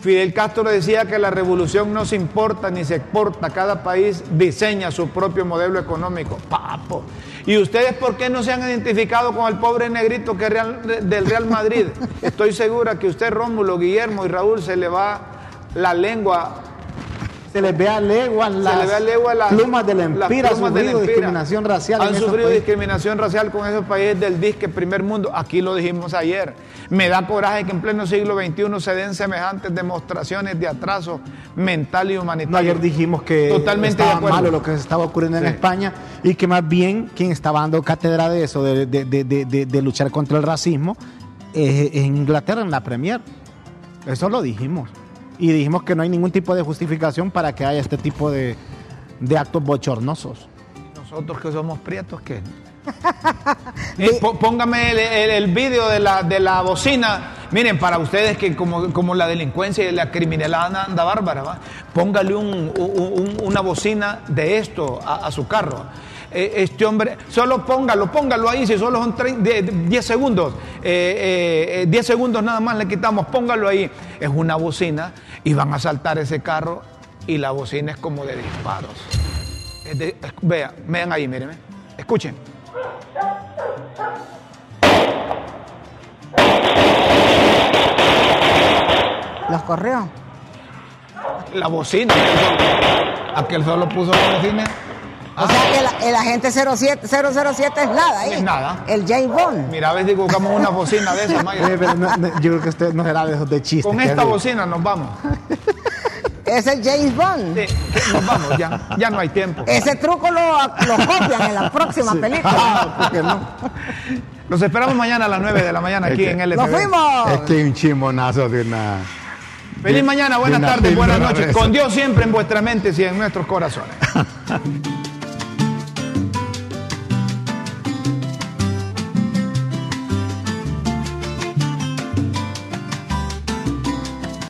Fidel Castro decía que la revolución no se importa ni se exporta, cada país diseña su propio modelo económico. Papo. ¿Y ustedes por qué no se han identificado con el pobre negrito que real- del Real Madrid? Estoy segura que usted, Rómulo, Guillermo y Raúl se le va la lengua. Se les ve a leguas las se le legua las plumas de la empira, han de sufrido empira. discriminación racial. Han sufrido países. discriminación racial con esos países del disque primer mundo. Aquí lo dijimos ayer. Me da coraje que en pleno siglo XXI se den semejantes demostraciones de atraso mental y humanitario. No, ayer dijimos que Totalmente estaba malo lo que estaba ocurriendo en. España y que más bien quien estaba dando cátedra de eso, de, de- de- de- luchar contra el racismo, es, es en Inglaterra, en la Premier. Eso lo dijimos. Y dijimos que no hay ningún tipo de justificación para que haya este tipo de, de actos bochornosos. Nosotros que somos prietos, ¿qué? Eh, póngame el, el- el vídeo de la, de la bocina. Miren, para ustedes que como, como la delincuencia y la criminalidad anda, bárbara, ¿va? póngale un- un- un- una bocina de esto a, a su carro. Eh, este hombre, solo póngalo, póngalo ahí, si solo son 10 segundos, eh, eh, 10 segundos nada más le quitamos, póngalo ahí. Es una bocina y van a saltar ese carro y la bocina es como de disparos. Vean, vean ahí, mírenme, escuchen. ¿Los correos? La bocina. Aquel solo puso la bocina. O sea que la- el agente 07, 007 es nada ahí. Es nada. El James Bond. Mira, a ver si buscamos una bocina de esas, Mayra. Eh, pero no- no, yo creo que usted no será de esos de chistes. Con esta bocina nos vamos. Es el James Bond. Sí, nos vamos, ya, ya no hay tiempo. Ese truco lo, lo copian en la próxima película. Ah, ¿por qué no? Los esperamos mañana a las 9 de la mañana aquí en LTV. ¡Nos fuimos! Es que un chimonazo de una. Feliz mañana, buenas de tardes, buenas noches. de. Con Dios siempre en vuestras mentes y en nuestros corazones.